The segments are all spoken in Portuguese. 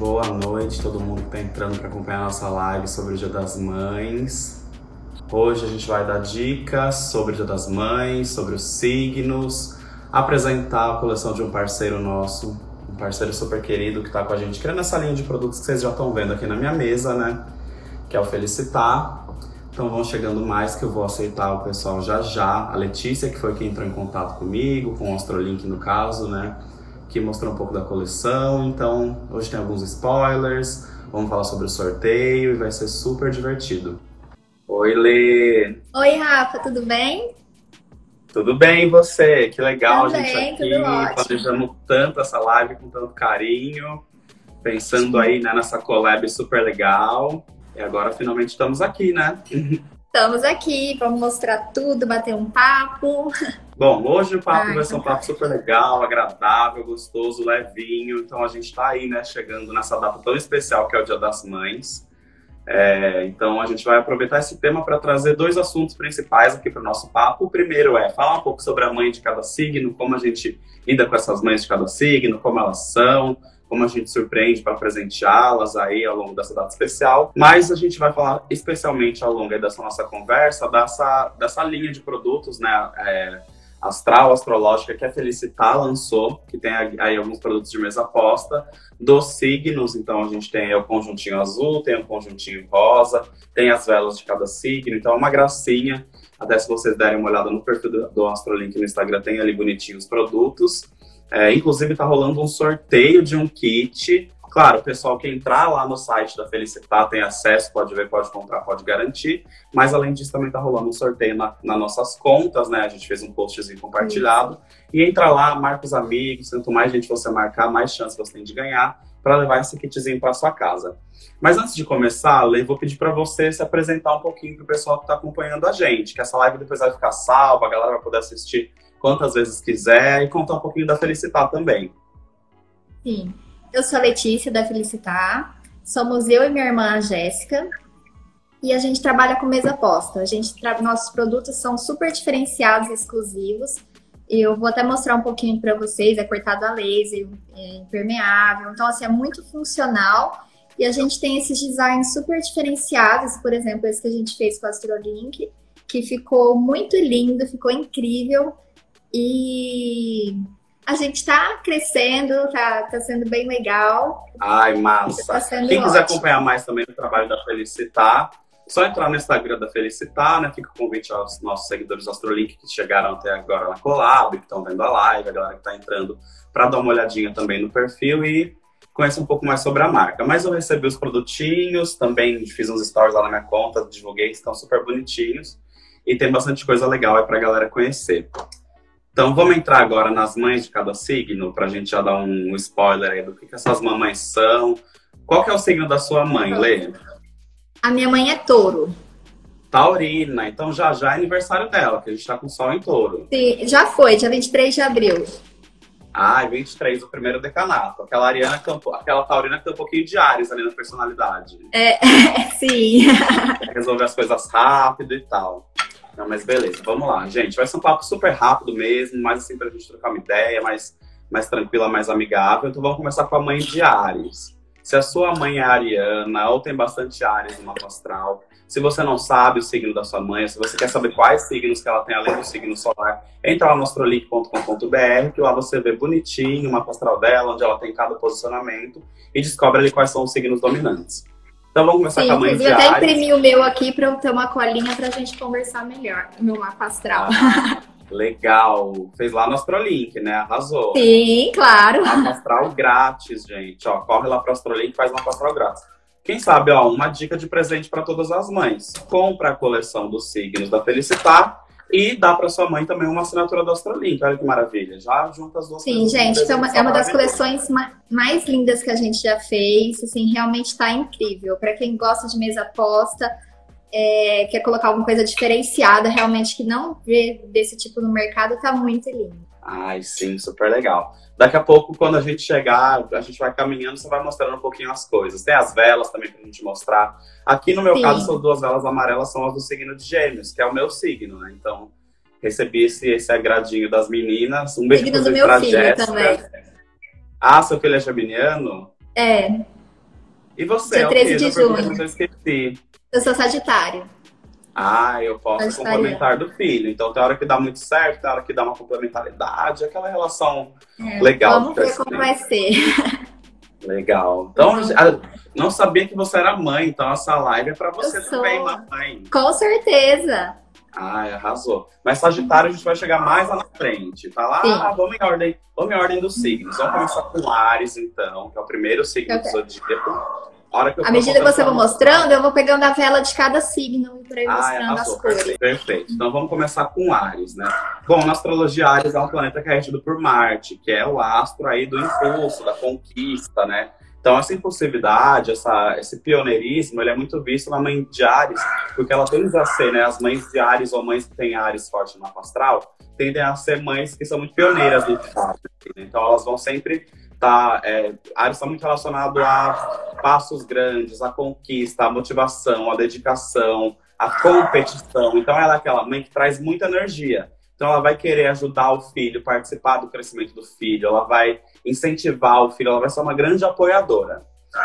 boa noite todo mundo que está entrando para acompanhar a nossa live sobre o Dia das Mães. Hoje a gente vai dar dicas sobre o Dia das Mães, sobre os signos, apresentar a coleção de um parceiro nosso, um parceiro super querido que está com a gente, criando essa linha de produtos que vocês já estão vendo aqui na minha mesa, né? Que é o Felicitar. Então vão chegando mais que eu vou aceitar o pessoal já já. A Letícia, que foi quem entrou em contato comigo, com o Astrolink no caso, né? Que mostrou um pouco da coleção. Então, hoje tem alguns spoilers, vamos falar sobre o sorteio e vai ser super divertido. Oi, Lê! Oi, Rafa, tudo bem? Tudo bem, e você? Que legal Também, a gente tudo aqui, planejando tanto essa live com tanto carinho, pensando aí né, nessa collab super legal. E agora finalmente estamos aqui, né? Estamos aqui, vamos mostrar tudo, bater um papo. Bom, hoje o papo Ai, vai ser um papo super legal, agradável, gostoso, levinho. Então a gente tá aí, né, chegando nessa data tão especial que é o Dia das Mães. É, então a gente vai aproveitar esse tema para trazer dois assuntos principais aqui para o nosso papo. O primeiro é falar um pouco sobre a mãe de cada signo, como a gente lida com essas mães de cada signo, como elas são, como a gente surpreende para presenteá-las aí ao longo dessa data especial. Mas a gente vai falar especialmente ao longo dessa nossa conversa dessa, dessa linha de produtos, né? É, astral, astrológica que a Felicitar lançou, que tem aí alguns produtos de mesa aposta, dos signos. Então a gente tem o conjuntinho azul, tem o conjuntinho rosa, tem as velas de cada signo. Então é uma gracinha. Até se vocês derem uma olhada no perfil do, do Astrolink no Instagram, tem ali bonitinho os produtos. É, inclusive tá rolando um sorteio de um kit. Claro, o pessoal que entrar lá no site da Felicitar tem acesso, pode ver, pode comprar, pode garantir. Mas além disso, também tá rolando um sorteio na, nas nossas contas, né? A gente fez um postzinho compartilhado. E entra lá, marca os amigos, quanto mais gente você marcar, mais chance você tem de ganhar para levar esse kitzinho para sua casa. Mas antes de começar, Lei, vou pedir para você se apresentar um pouquinho para o pessoal que está acompanhando a gente, que essa live depois vai ficar salva, a galera vai poder assistir quantas vezes quiser e contar um pouquinho da Felicitar também. Sim, eu sou a Letícia da Felicitar, somos eu e minha irmã a Jéssica e a gente trabalha com mesa aposta. A gente tra... Nossos produtos são super diferenciados e exclusivos. Eu vou até mostrar um pouquinho para vocês, é cortado a laser, é impermeável, então assim, é muito funcional. E a gente tem esses designs super diferenciados, por exemplo, esse que a gente fez com a Astrolink, que ficou muito lindo, ficou incrível. E a gente está crescendo, tá, tá sendo bem legal. Ai, massa. Tá Quem quiser ótimo. acompanhar mais também o trabalho da Felicitar, só entrar no Instagram da Felicitar, né? Fica o convite aos nossos seguidores do Astrolink que chegaram até agora na collab, que estão vendo a live, a galera que está entrando, para dar uma olhadinha também no perfil e conhecer um pouco mais sobre a marca. Mas eu recebi os produtinhos, também fiz uns stories lá na minha conta, divulguei, estão super bonitinhos. E tem bastante coisa legal aí pra galera conhecer. Então vamos entrar agora nas mães de cada signo, pra gente já dar um spoiler aí do que, que essas mamães são. Qual que é o signo da sua mãe, Lê? A minha mãe é touro. Taurina, então já já é aniversário dela, que a gente tá com sol em touro. Sim, já foi, dia 23 de abril. Ai, 23, o primeiro decanato. Aquela Ariana, po- aquela Taurina que tem um pouquinho de Ares ali na personalidade. Sim. Resolver as coisas rápido e tal. Não, mas beleza, vamos lá, gente. Vai ser um papo super rápido mesmo, mais assim pra gente trocar uma ideia, mais, mais tranquila, mais amigável. Então vamos começar com a mãe de Ares. Se a sua mãe é ariana ou tem bastante Ares no mapa astral, se você não sabe o signo da sua mãe, se você quer saber quais signos que ela tem além do signo solar, entra lá no astrolink.com.br, que lá você vê bonitinho o mapa astral dela, onde ela tem cada posicionamento, e descobre ali quais são os signos dominantes. Então vamos começar Sim, com a mãe inclusive eu até imprimi o meu aqui pra eu ter uma colinha pra gente conversar melhor. O meu mapa astral. Ah, legal. Fez lá no Astrolink, né? Arrasou. Sim, claro. Mapa astral grátis, gente. Ó, corre lá pro Astrolink e faz mapa astral grátis. Quem sabe, ó, uma dica de presente para todas as mães. Compra a coleção dos signos da Felicitar e dá para sua mãe também uma assinatura do Astrolink. Olha que maravilha. Já junta as duas Sim, gente, então é uma, das coleções ma- mais lindas que a gente já fez. Assim, realmente tá incrível. Pra quem gosta de mesa aposta, é, quer colocar alguma coisa diferenciada, realmente que não vê desse tipo no mercado, tá muito lindo. Ai, sim, super legal. Daqui a pouco, quando a gente chegar, a gente vai caminhando, você vai mostrando um pouquinho as coisas. Tem as velas também pra gente mostrar. Aqui no meu Sim. caso, essas duas velas amarelas são as do signo de Gêmeos, que é o meu signo, né? Então, recebi esse, esse agradinho das meninas. Um beijo Signo do meu pra filho Jéssica. também. Ah, seu filho é geminiano? É, E você? Dia 13 de junho. Eu esqueci. Eu sou Sagitário. Ah, eu posso complementar do filho. Então tem hora que dá muito certo, tem hora que dá uma complementaridade, aquela relação é, legal. Vamos ver como vai ser. Legal. Então, uhum. não sabia que você era mãe, então essa live é para você também, mamãe. Com certeza. Ah, arrasou. Mas Sagitário a gente vai chegar mais lá na frente. Tá lá, ah, vamos em ordem, vamos em ordem dos signos. Vamos começar com Ares, então, que é o primeiro signo do zodíaco. À medida que você vai mostrando, eu vou pegando a vela de cada signo para ir ah, mostrando arrasou, as cores. Perfeito. Então vamos começar com Ares, né? Bom, na astrologia, Ares é um planeta que é regido por Marte, que é o astro aí do impulso, da conquista, né? Então, essa impulsividade, essa, esse pioneirismo, ele é muito visto na mãe de Ares, porque ela tende a ser, né, as mães de Ares ou mães que têm Ares forte no mapa astral, tendem a ser mães que são muito pioneiras no estado. Né? Então, elas vão sempre. Tá, é, Ares está muito relacionado a passos grandes, a conquista, a motivação, a dedicação, a competição. Então, ela é aquela mãe que traz muita energia. Então, ela vai querer ajudar o filho, participar do crescimento do filho, ela vai incentivar o filho, ela vai ser uma grande apoiadora.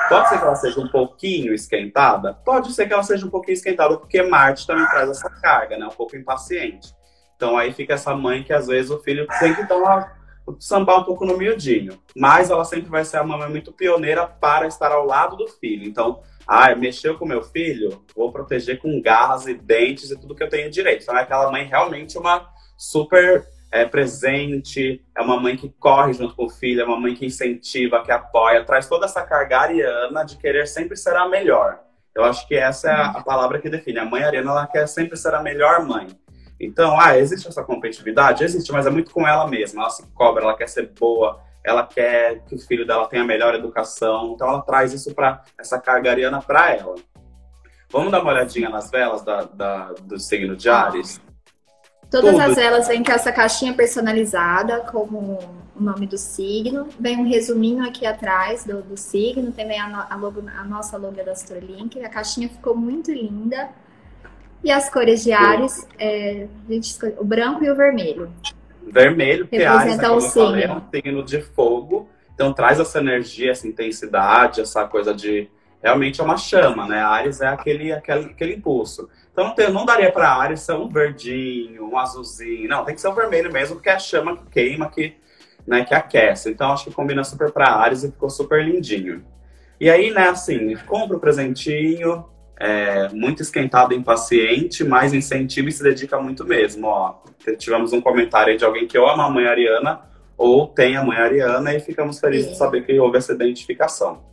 Pode ser que ela seja um pouquinho esquentada? Pode ser que ela seja um pouquinho esquentada, porque Marte também traz essa carga, né? Um pouco impaciente. Então aí fica essa mãe que às vezes o filho tem que dar uma, sambar um pouco no miudinho. Mas ela sempre vai ser a mamãe muito pioneira para estar ao lado do filho. Então, ah, mexeu com meu filho? Vou proteger com garras e dentes e tudo que eu tenho direito. Então é aquela mãe realmente uma super é, presente, é uma mãe que corre junto com o filho, é uma mãe que incentiva, que apoia, traz toda essa carga ariana de querer sempre ser a melhor. Eu acho que essa é a, a palavra que define. A mãe ariana, ela quer sempre ser a melhor mãe. Então, ah, existe essa competitividade? Existe, mas é muito com ela mesma. Ela se cobra, ela quer ser boa, ela quer que o filho dela tenha a melhor educação. Então, ela traz isso para essa carga ariana para ela. Vamos dar uma olhadinha nas velas da, da, do signo de Ares? Todas Tudo. as velas vêm com essa caixinha personalizada, como o nome do signo. Vem um resuminho aqui atrás do, do signo. Também a, a, logo, a nossa logo da Astrolink. A caixinha ficou muito linda. E as cores de Ares, é, o branco e o vermelho. Vermelho, porque Ares, né, o signo. Falei, é um signo de fogo. Então traz essa energia, essa intensidade, essa coisa de... Realmente é uma chama, né? Ares é aquele, aquele, aquele impulso. Então não, não daria para a Ares ser um verdinho, um azulzinho. Não, tem que ser um vermelho mesmo, porque é a chama que queima, que, né, que aquece. Então acho que combina super para Ares e ficou super lindinho. E aí, né, assim, compra o presentinho, é, muito esquentado e impaciente, mas incentiva e se dedica muito mesmo. Ó, tivemos um comentário de alguém que ou ama a mãe Ariana ou tem a mãe Ariana e ficamos felizes de saber que houve essa identificação.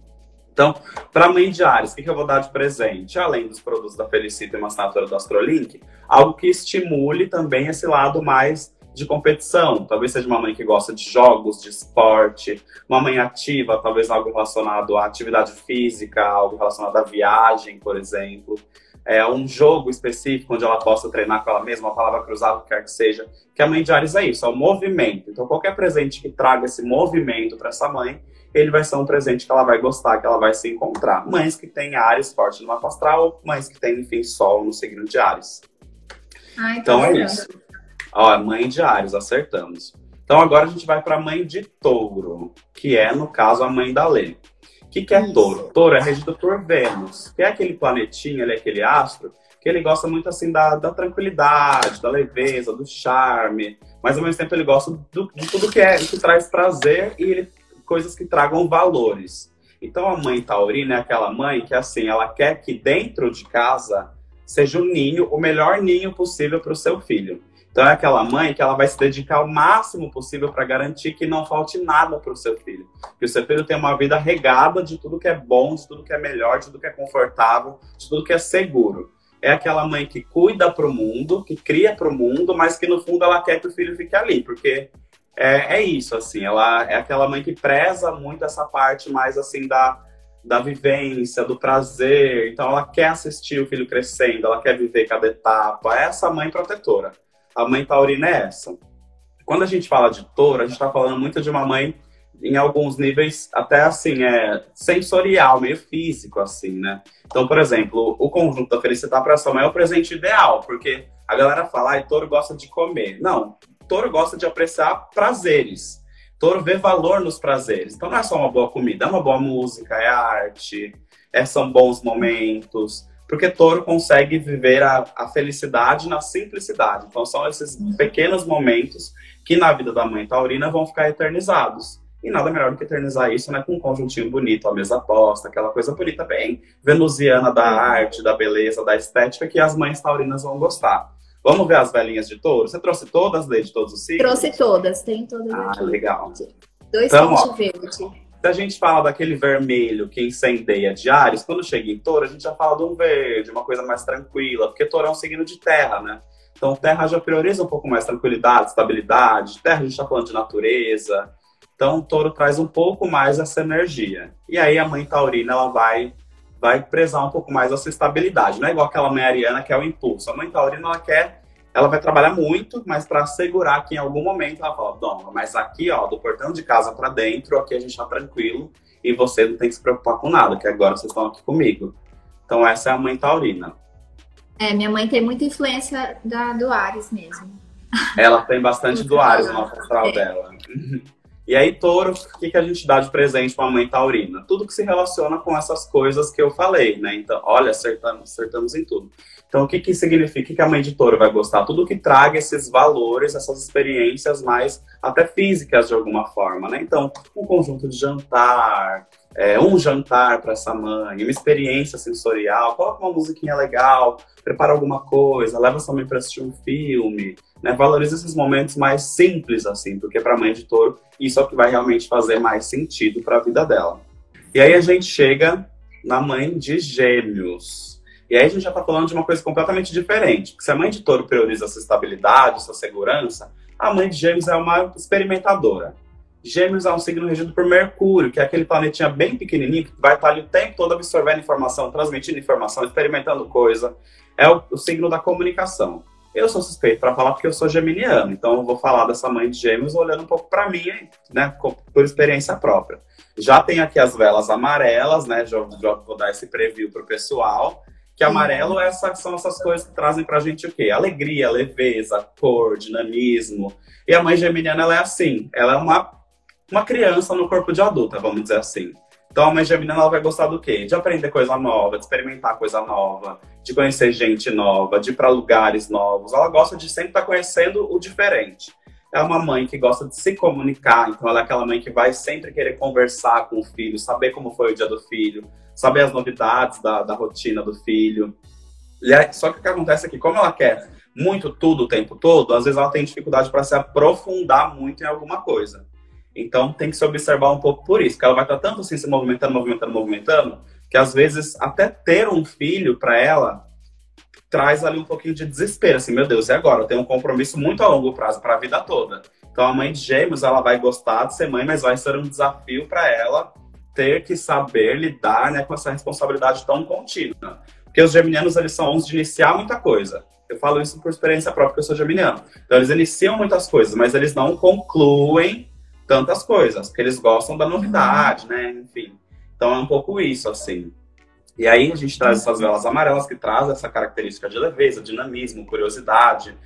Então, para mãe de Ares, o que, que eu vou dar de presente? Além dos produtos da Felicita e uma assinatura do Astrolink, algo que estimule também esse lado mais de competição. Talvez seja uma mãe que gosta de jogos, de esporte, uma mãe ativa, talvez algo relacionado à atividade física, algo relacionado à viagem, por exemplo. É um jogo específico onde ela possa treinar com ela mesma, uma palavra cruzada, quer que seja. Que a mãe de Ares é isso, é o movimento. Então, qualquer presente que traga esse movimento para essa mãe ele vai ser um presente que ela vai gostar, que ela vai se encontrar. Mães que têm Ares forte no mapa astral, mães que têm, enfim, Sol no signo de Ares. Ai, então é isso. Ó, mãe de Ares, acertamos. Então agora a gente vai para a mãe de Touro, que é, no caso, a mãe da Lê. O que, que é isso. Touro? Touro é regido por Vênus, que é aquele planetinha, ele é aquele astro, que ele gosta muito assim da, da tranquilidade, da leveza, do charme, mas ao mesmo tempo ele gosta do, de tudo que é que traz prazer e ele coisas que tragam valores. Então a mãe taurina é aquela mãe que assim, ela quer que dentro de casa seja um ninho, o melhor ninho possível para o seu filho. Então é aquela mãe que ela vai se dedicar o máximo possível para garantir que não falte nada para o seu filho. Que o seu filho tenha uma vida regada de tudo que é bom, de tudo que é melhor, de tudo que é confortável, de tudo que é seguro. É aquela mãe que cuida para o mundo, que cria para o mundo, mas que no fundo ela quer que o filho fique ali, porque é, é isso, assim, ela é aquela mãe que preza muito essa parte mais, assim, da, da vivência, do prazer, então ela quer assistir o filho crescendo, ela quer viver cada etapa, é essa mãe protetora. A mãe taurina é essa. Quando a gente fala de touro, a gente está falando muito de uma mãe em alguns níveis até assim, é sensorial, meio físico, assim, né? Então, por exemplo, o conjunto da felicidade para essa mãe é o presente ideal, porque a galera fala, ai, touro gosta de comer. Não, touro gosta de apreciar prazeres. Touro vê valor nos prazeres. Então não é só uma boa comida, é uma boa música, é arte, é, são bons momentos. Porque touro consegue viver a, a felicidade na simplicidade. Então, são esses uhum. pequenos momentos que na vida da mãe taurina vão ficar eternizados. E nada melhor do que eternizar isso né, com um conjuntinho bonito, a mesa posta, aquela coisa bonita, bem venusiana da arte, da beleza, da estética, que as mães taurinas vão gostar. Vamos ver as velhinhas de touro? Você trouxe todas, Lê, de todos os signos? Trouxe todas, tem todas ah, aqui. legal. Dois então, de verde. Se a gente fala daquele vermelho que incendeia diários, quando chega em touro, a gente já fala de um verde, uma coisa mais tranquila, porque touro é um signo de terra, né? Então, terra já prioriza um pouco mais tranquilidade, estabilidade. Terra, a gente está falando de natureza. Então, touro traz um pouco mais essa energia. E aí, a mãe taurina, ela vai vai prezar um pouco mais essa estabilidade. Não é igual aquela mãe ariana que é o impulso. A mãe taurina, ela quer, ela vai trabalhar muito, mas para assegurar que em algum momento ela fala, Dom, mas aqui, ó, do portão de casa para dentro, aqui a gente tá tranquilo e você não tem que se preocupar com nada, que agora vocês estão aqui comigo. Então, essa é a mãe taurina. É, minha mãe tem muita influência da, do Ares mesmo. Ela tem bastante do Ares no astral é. dela. E aí, touro, o que, que a gente dá de presente para a mãe taurina? Tudo que se relaciona com essas coisas que eu falei, né? Então, olha, acertamos, acertamos em tudo. Então, o que, que significa que a mãe de touro vai gostar? Tudo que traga esses valores, essas experiências mais até físicas de alguma forma, né? Então, um conjunto de jantar, é, um jantar para essa mãe, uma experiência sensorial, coloca uma musiquinha legal, prepara alguma coisa, leva sua mãe para assistir um filme, né? Valoriza esses momentos mais simples, assim, porque para a mãe touro, isso é o que vai realmente fazer mais sentido para a vida dela. E aí a gente chega na mãe de gêmeos. E aí a gente já está falando de uma coisa completamente diferente. Se a mãe de touro prioriza essa estabilidade, essa segurança, a mãe de gêmeos é uma experimentadora. Gêmeos é um signo regido por Mercúrio, que é aquele planetinha bem pequenininho que vai estar ali o tempo todo absorvendo informação, transmitindo informação, experimentando coisa. É o, o signo da comunicação. Eu sou suspeito para falar porque eu sou geminiano, então eu vou falar dessa mãe de gêmeos olhando um pouco para mim, né, por experiência própria. Já tem aqui as velas amarelas, né, já, já vou dar esse preview pro pessoal, que amarelo essa, são essas coisas que trazem pra gente o quê? Alegria, leveza, cor, dinamismo. E a mãe geminiana, ela é assim, ela é uma, uma criança no corpo de adulta, vamos dizer assim. Então a mãe geminiana ela vai gostar do quê? De aprender coisa nova, de experimentar coisa nova, de conhecer gente nova, de ir para lugares novos. Ela gosta de sempre estar tá conhecendo o diferente. É uma mãe que gosta de se comunicar, então ela é aquela mãe que vai sempre querer conversar com o filho, saber como foi o dia do filho, saber as novidades da, da rotina do filho. E só que o que acontece é que, como ela quer muito tudo o tempo todo, às vezes ela tem dificuldade para se aprofundar muito em alguma coisa. Então tem que se observar um pouco por isso, que ela vai estar tanto assim se movimentando, movimentando, movimentando, que às vezes até ter um filho para ela traz ali um pouquinho de desespero, assim, meu Deus, e agora? Eu tenho um compromisso muito a longo prazo para a vida toda. Então a mãe de gêmeos, ela vai gostar de ser mãe, mas vai ser um desafio para ela ter que saber lidar né, com essa responsabilidade tão contínua. Porque os geminianos, eles são uns de iniciar muita coisa. Eu falo isso por experiência própria, porque eu sou geminiano. Então eles iniciam muitas coisas, mas eles não concluem tantas coisas, porque eles gostam da novidade, né? Enfim. Então é um pouco isso, assim. E aí a gente traz essas velas amarelas que trazem essa característica de leveza, dinamismo, curiosidade.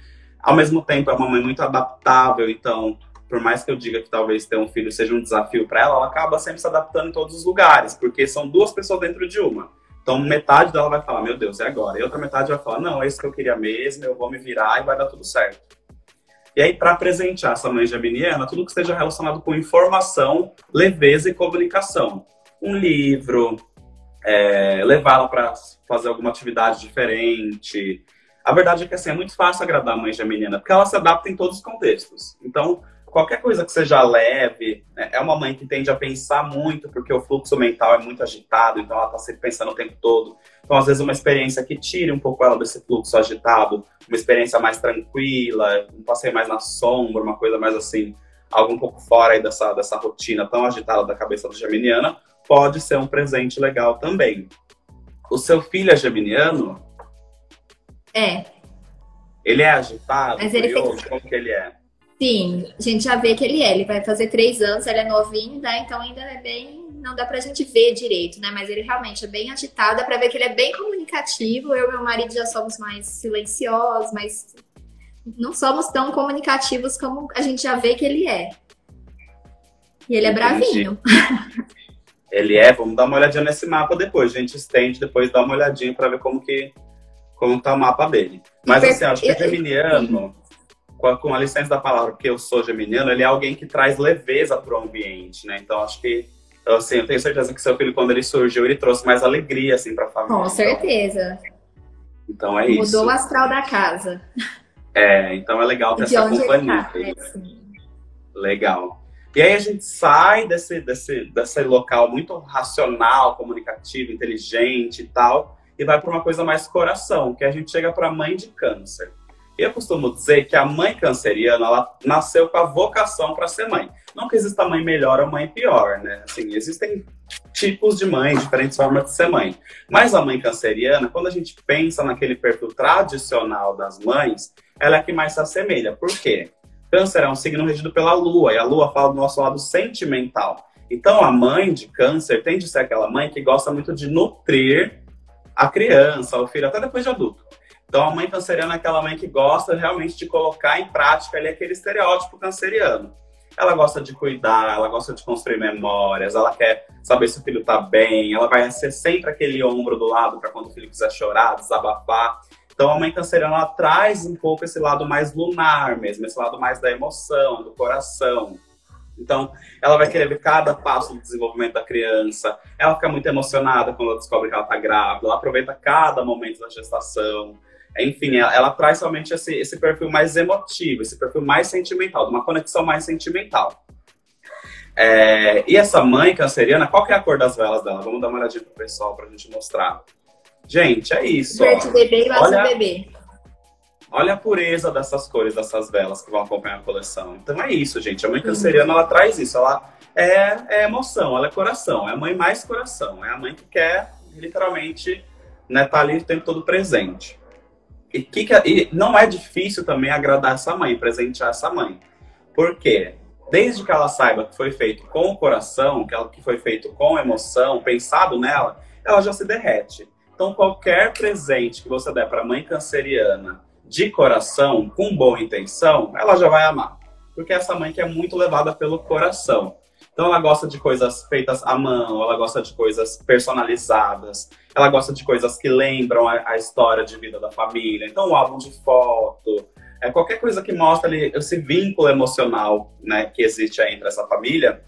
Ao mesmo tempo, é uma mãe muito adaptável, então, por mais que eu diga que talvez ter um filho seja um desafio para ela, ela acaba sempre se adaptando em todos os lugares, porque são duas pessoas dentro de uma. Então, metade dela vai falar, meu Deus, é agora. E outra metade vai falar, não, é isso que eu queria mesmo, eu vou me virar e vai dar tudo certo. E aí, para presentear essa mãe geminiana, tudo que esteja relacionado com informação, leveza e comunicação. Um livro, é, levá-la para fazer alguma atividade diferente. A verdade é que assim, é muito fácil agradar a mãe geminiana, porque ela se adapta em todos os contextos. Então, qualquer coisa que seja leve, né, é uma mãe que tende a pensar muito, porque o fluxo mental é muito agitado, então ela está sempre pensando o tempo todo. Então, às vezes, uma experiência que tire um pouco ela desse fluxo agitado, uma experiência mais tranquila, um passeio mais na sombra, uma coisa mais assim, algo um pouco fora dessa, dessa rotina tão agitada da cabeça do geminiana, pode ser um presente legal também. O seu filho é geminiano? É. Ele é agitado? Mas ele curioso? Tem... Como que ele é? Sim, a gente já vê que ele é. Ele vai fazer três anos, ele é novinho, né? Então ainda é bem. Não dá pra gente ver direito, né? Mas ele realmente é bem agitado, dá pra ver que ele é bem comunicativo. Eu e meu marido já somos mais silenciosos, mas não somos tão comunicativos como a gente já vê que ele é. E ele é Entendi. bravinho. ele é, vamos dar uma olhadinha nesse mapa depois, a gente estende depois dá uma olhadinha para ver como que como tá o mapa dele. Mas assim, acho que o geminiano, com, com a licença da palavra, porque eu sou geminiano, ele é alguém que traz leveza para o ambiente, né? Então acho que assim, eu tenho certeza que seu filho quando ele surgiu, ele trouxe mais alegria assim para a família. Com então. certeza. Então, então é Mudou isso. Mudou o astral da casa. É, então é legal ter essa companhia. Tá, é, legal. E aí a gente sai desse, desse, desse local muito racional, comunicativo, inteligente e tal, e vai para uma coisa mais coração, que a gente chega para a mãe de câncer. Eu costumo dizer que a mãe canceriana, ela nasceu com a vocação para ser mãe. Não que exista mãe melhor ou mãe pior, né? Assim, existem tipos de mãe, diferentes formas de ser mãe. Mas a mãe canceriana, quando a gente pensa naquele perfil tradicional das mães, ela é a que mais se assemelha. Por quê? Câncer é um signo regido pela Lua, e a Lua fala do nosso lado sentimental. Então, a mãe de câncer tende a ser aquela mãe que gosta muito de nutrir a criança, o filho, até depois de adulto. Então, a mãe canceriana é aquela mãe que gosta realmente de colocar em prática ali aquele estereótipo canceriano. Ela gosta de cuidar, ela gosta de construir memórias, ela quer saber se o filho tá bem, ela vai ser sempre aquele ombro do lado para quando o filho quiser chorar, desabafar. Então, a mãe canceriana traz um pouco esse lado mais lunar mesmo, esse lado mais da emoção, do coração. Então, ela vai querer ver cada passo do desenvolvimento da criança. Ela fica muito emocionada quando ela descobre que ela está grávida. Ela aproveita cada momento da gestação. Enfim, ela, ela traz somente esse, esse perfil mais emotivo, esse perfil mais sentimental, de uma conexão mais sentimental. É, e essa mãe canceriana, qual que é a cor das velas dela? Vamos dar uma olhadinha pro pessoal pra gente mostrar. Gente, é isso. Verde bebê e azul bebê. Olha a pureza dessas cores, dessas velas que vão acompanhar a coleção. Então é isso, gente. A mãe canceriana, ela traz isso. Ela é, é emoção, ela é coração. É a mãe mais coração. É a mãe que quer, literalmente, né, tá ali o tempo todo presente. E, que que, e não é difícil também agradar essa mãe, presentear essa mãe. Por quê? Desde que ela saiba que foi feito com o coração, que, ela, que foi feito com emoção, pensado nela, ela já se derrete. Então, qualquer presente que você der para a mãe canceriana de coração, com boa intenção, ela já vai amar. Porque essa mãe que é muito levada pelo coração. Então, ela gosta de coisas feitas à mão, ela gosta de coisas personalizadas, ela gosta de coisas que lembram a, a história de vida da família. Então, um álbum de foto, é qualquer coisa que mostra ali esse vínculo emocional né, que existe entre essa família,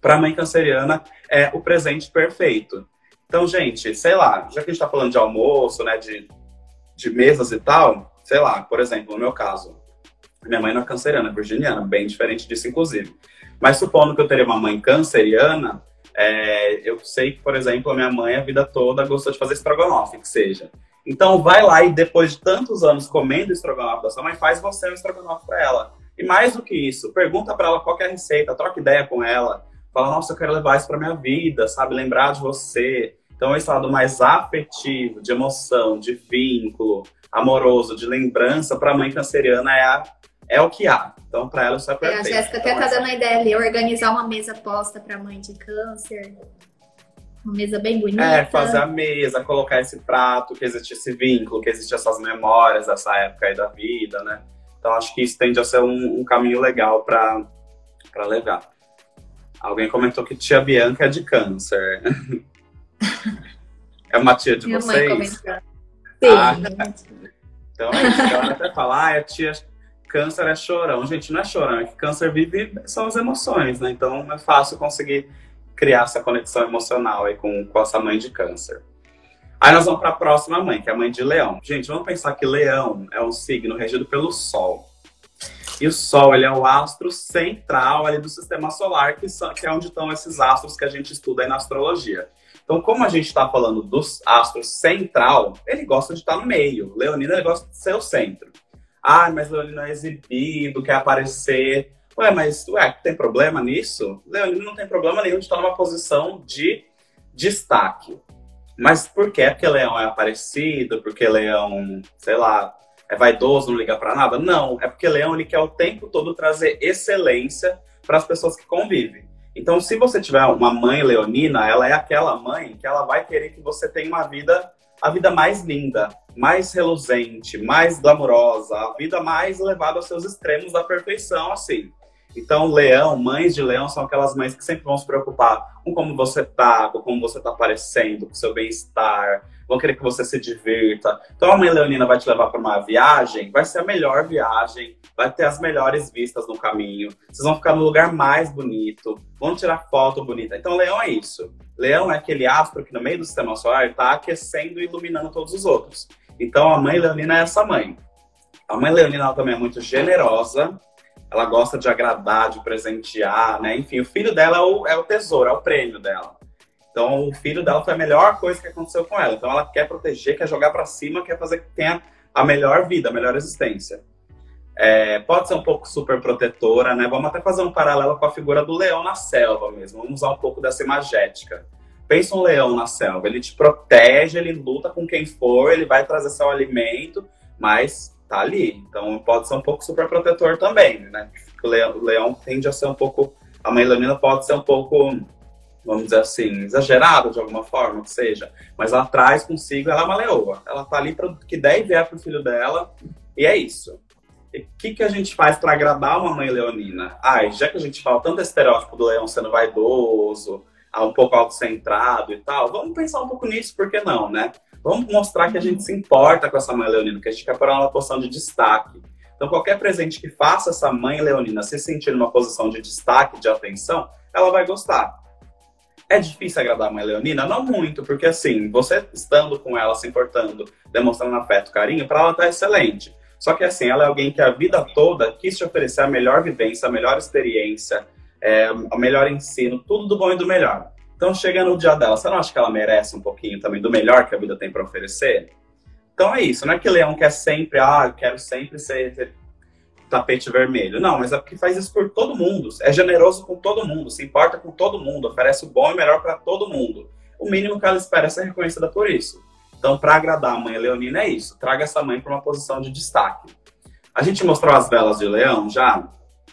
para a mãe canceriana é o presente perfeito. Então, gente, sei lá, já que a gente está falando de almoço, né, de, de mesas e tal, sei lá, por exemplo, no meu caso, minha mãe não é canceriana, é virginiana, bem diferente disso, inclusive. Mas supondo que eu teria uma mãe canceriana, é, eu sei que, por exemplo, a minha mãe a vida toda gostou de fazer estrogonofe, que seja. Então, vai lá e depois de tantos anos comendo estrogonofe da sua mãe, faz você um estrogonofe para ela. E mais do que isso, pergunta para ela qual é a receita, troca ideia com ela. Fala, nossa, eu quero levar isso para minha vida, sabe? Lembrar de você. Então, esse lado mais afetivo, de emoção, de vínculo, amoroso, de lembrança, para a mãe canceriana é, a, é o que há. Então, para ela, isso é perfeito. É, a Jéssica até então, tá dando a ideia ali, organizar uma mesa posta para mãe de câncer. Uma mesa bem bonita. É, fazer a mesa, colocar esse prato, que existe esse vínculo, que existe essas memórias dessa época aí da vida, né? Então, acho que isso tende a ser um, um caminho legal para levar. Alguém comentou que tia Bianca é de câncer. É uma tia de Minha vocês? Mãe. Ah, então é isso. Ela até falar, ah, a tia câncer é chorão. Gente, não é chorão, é que câncer vive são as emoções, né? Então é fácil conseguir criar essa conexão emocional aí com, com essa mãe de câncer. Aí nós vamos para a próxima mãe, que é a mãe de leão. Gente, vamos pensar que leão é um signo regido pelo Sol. E o Sol, ele é o astro central ali do sistema solar, que, são, que é onde estão esses astros que a gente estuda aí na astrologia. Então, como a gente está falando dos astros central, ele gosta de estar no meio. Leonino, ele gosta de ser o centro. Ah, mas Leonino é exibido, quer aparecer. Ué, mas ué, tem problema nisso? Leonino não tem problema nenhum de estar numa posição de destaque. Mas por quê? Porque Leão é aparecido, porque Leão, sei lá, é vaidoso, não liga para nada? Não, é porque Leão ele quer o tempo todo trazer excelência para as pessoas que convivem. Então, se você tiver uma mãe leonina, ela é aquela mãe que ela vai querer que você tenha uma vida, a vida mais linda, mais reluzente, mais glamurosa, a vida mais levada aos seus extremos da perfeição, assim. Então, leão, mães de leão são aquelas mães que sempre vão se preocupar com como você tá, com como você tá parecendo, com seu bem-estar, vão querer que você se divirta. Então, a mãe leonina vai te levar para uma viagem, vai ser a melhor viagem, vai ter as melhores vistas no caminho, vocês vão ficar no lugar mais bonito, vão tirar foto bonita. Então, leão é isso. Leão é aquele astro que no meio do sistema solar está aquecendo e iluminando todos os outros. Então, a mãe leonina é essa mãe. A mãe leonina também é muito generosa, ela gosta de agradar, de presentear, né? Enfim, o filho dela é o, é o tesouro, é o prêmio dela. Então, o filho dela foi a melhor coisa que aconteceu com ela. Então, ela quer proteger, quer jogar para cima, quer fazer que tenha a melhor vida, a melhor existência. É, pode ser um pouco super protetora, né? Vamos até fazer um paralelo com a figura do leão na selva mesmo. Vamos usar um pouco dessa imagética. Pensa um leão na selva, ele te protege, ele luta com quem for, ele vai trazer seu alimento, mas tá ali. Então pode ser um pouco super protetor também, né? O leão, o leão tende a ser um pouco. A mãe leonina pode ser um pouco, vamos dizer assim, exagerada de alguma forma, que seja. Mas ela traz consigo, ela é uma leoa. Ela tá ali para que der e vier pro filho dela, e é isso. O que, que a gente faz para agradar uma mãe leonina? Ai, já que a gente fala tanto estereótipo do leão sendo vaidoso, um pouco autocentrado e tal, vamos pensar um pouco nisso, por que não, né? Vamos mostrar que a gente se importa com essa mãe leonina, que a gente quer pôr ela numa posição de destaque. Então, qualquer presente que faça essa mãe leonina se sentir numa posição de destaque, de atenção, ela vai gostar. É difícil agradar a mãe leonina? Não muito, porque assim, você estando com ela, se importando, demonstrando afeto, carinho, para ela tá excelente. Só que assim, ela é alguém que a vida toda quis te oferecer a melhor vivência, a melhor experiência, é, o melhor ensino, tudo do bom e do melhor. Então, chega no dia dela, você não acha que ela merece um pouquinho também do melhor que a vida tem para oferecer? Então é isso, não é que leão quer sempre, ah, eu quero sempre ser tapete vermelho. Não, mas é porque faz isso por todo mundo. É generoso com todo mundo, se importa com todo mundo, oferece o bom e o melhor para todo mundo. O mínimo que ela espera é ser reconhecida por isso. Então, para agradar a mãe leonina é isso. Traga essa mãe para uma posição de destaque. A gente mostrou as velas de leão já?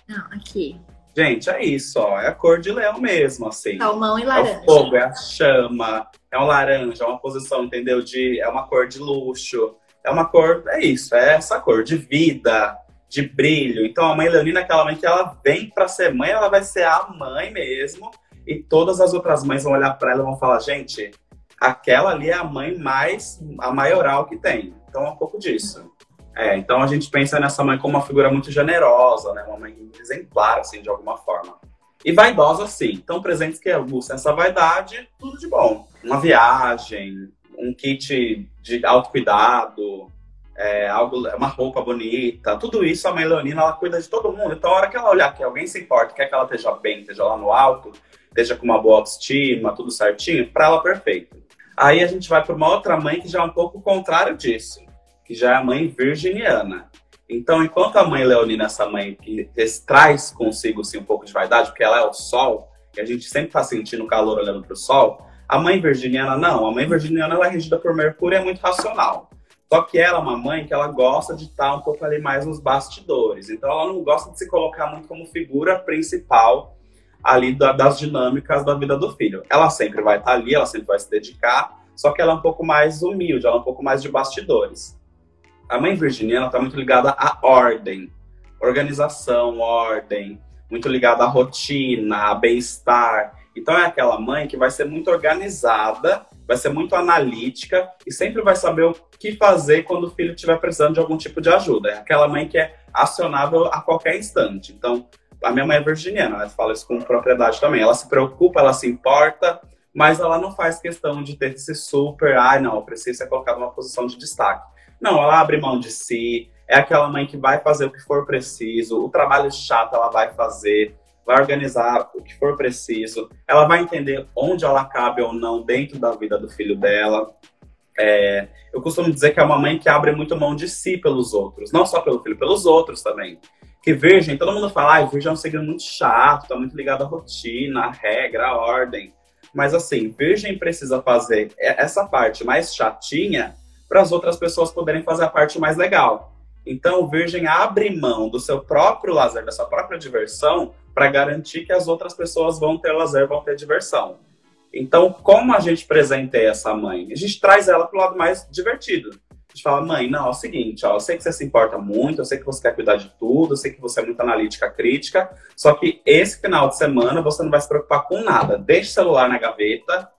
Não, aqui. Gente, é isso, ó. É a cor de leão mesmo, assim. Salmão e laranja. É o fogo, é a chama, é um laranja, é uma posição, entendeu? De, é uma cor de luxo. É uma cor, é isso, é essa cor de vida, de brilho. Então a mãe leonina é aquela mãe que ela vem para ser mãe, ela vai ser a mãe mesmo. E todas as outras mães vão olhar para ela e vão falar, gente, aquela ali é a mãe mais, a maioral que tem. Então é um pouco disso. É, então a gente pensa nessa mãe como uma figura muito generosa, né? Uma mãe exemplar, assim, de alguma forma. E vaidosa, sim. Então, presentes que aguçam essa vaidade, tudo de bom. Uma viagem, um kit de autocuidado, é, algo, uma roupa bonita, tudo isso a mãe Leonina, ela cuida de todo mundo. Então, a hora que ela olhar que alguém se importa, quer que ela esteja bem, esteja lá no alto, esteja com uma boa autoestima, tudo certinho, para ela perfeito. Aí a gente vai para uma outra mãe que já é um pouco o contrário disso, que já é a mãe virginiana. Então, enquanto a mãe leonina, essa mãe que traz consigo assim, um pouco de vaidade, porque ela é o sol, e a gente sempre está sentindo calor olhando para o sol, a mãe virginiana não. A mãe virginiana ela é regida por Mercúrio e é muito racional. Só que ela é uma mãe que ela gosta de estar um pouco ali mais nos bastidores. Então, ela não gosta de se colocar muito como figura principal ali da, das dinâmicas da vida do filho. Ela sempre vai estar ali, ela sempre vai se dedicar, só que ela é um pouco mais humilde, ela é um pouco mais de bastidores. A mãe virginiana está muito ligada à ordem, organização, ordem, muito ligada à rotina, a bem-estar. Então é aquela mãe que vai ser muito organizada, vai ser muito analítica e sempre vai saber o que fazer quando o filho estiver precisando de algum tipo de ajuda. É aquela mãe que é acionável a qualquer instante. Então, a minha mãe é virginiana, ela fala isso com propriedade também. Ela se preocupa, ela se importa, mas ela não faz questão de ter esse super, ai ah, não, precisa ser colocada numa posição de destaque. Não, ela abre mão de si, é aquela mãe que vai fazer o que for preciso, o trabalho chato ela vai fazer, vai organizar o que for preciso, ela vai entender onde ela cabe ou não dentro da vida do filho dela. É, eu costumo dizer que é uma mãe que abre muito mão de si pelos outros, não só pelo filho, pelos outros também. Que virgem, todo mundo fala, ah, virgem é um segredo muito chato, tá muito ligado à rotina, à regra, à ordem. Mas assim, virgem precisa fazer essa parte mais chatinha para as outras pessoas poderem fazer a parte mais legal. Então, o virgem abre mão do seu próprio lazer, da sua própria diversão, para garantir que as outras pessoas vão ter lazer, vão ter diversão. Então, como a gente presenteia essa mãe? A gente traz ela para o lado mais divertido. A gente fala, mãe, não, é o seguinte, ó, eu sei que você se importa muito, eu sei que você quer cuidar de tudo, eu sei que você é muito analítica crítica, só que esse final de semana você não vai se preocupar com nada. Deixa o celular na gaveta,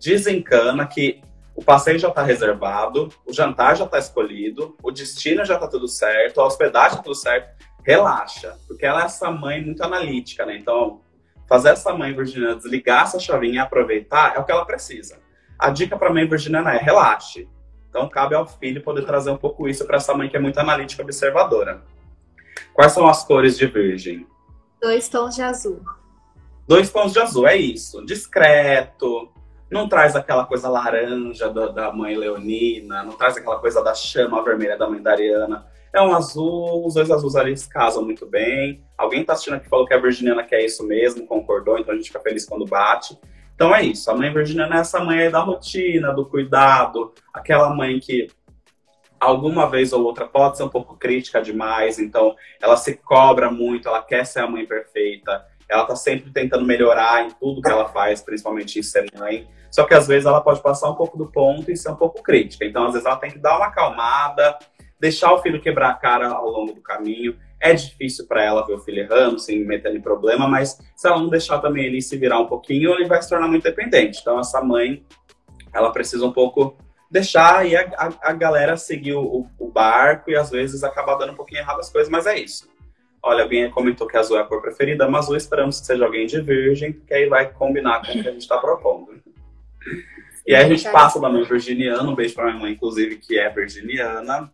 desencana que o passeio já está reservado, o jantar já está escolhido, o destino já está tudo certo, a hospedagem está tudo certo. Relaxa, porque ela é essa mãe muito analítica, né? Então, fazer essa mãe virginiana desligar essa chavinha e aproveitar é o que ela precisa. A dica para a mãe virginiana é relaxe. Então, cabe ao filho poder trazer um pouco isso para essa mãe que é muito analítica e observadora. Quais são as cores de virgem? Dois tons de azul. Dois tons de azul, é isso. Discreto, não traz aquela coisa laranja da, da mãe leonina, não traz aquela coisa da chama vermelha da mãe Dariana. É um azul, os dois azuis ali se casam muito bem. Alguém tá assistindo aqui falou que a virginiana quer isso mesmo, concordou, então a gente fica feliz quando bate. Então é isso, a mãe virginiana é essa mãe aí da rotina, do cuidado, aquela mãe que alguma vez ou outra pode ser um pouco crítica demais, então ela se cobra muito, ela quer ser a mãe perfeita, ela tá sempre tentando melhorar em tudo que ela faz, principalmente em ser mãe. Só que às vezes ela pode passar um pouco do ponto e ser um pouco crítica. Então, às vezes, ela tem que dar uma acalmada, deixar o filho quebrar a cara ao longo do caminho. É difícil para ela ver o filho errando, sem meter em problema, mas se ela não deixar também ele se virar um pouquinho, ele vai se tornar muito dependente. Então, essa mãe, ela precisa um pouco deixar e a, a, a galera seguir o, o, barco e às vezes acabar dando um pouquinho errado as coisas, mas é isso. Olha, alguém comentou que azul é a cor preferida, mas azul esperamos que seja alguém de virgem, que aí vai combinar com o que a gente está propondo. E aí a gente passa da mãe virginiana, um beijo para minha mãe, inclusive, que é virginiana,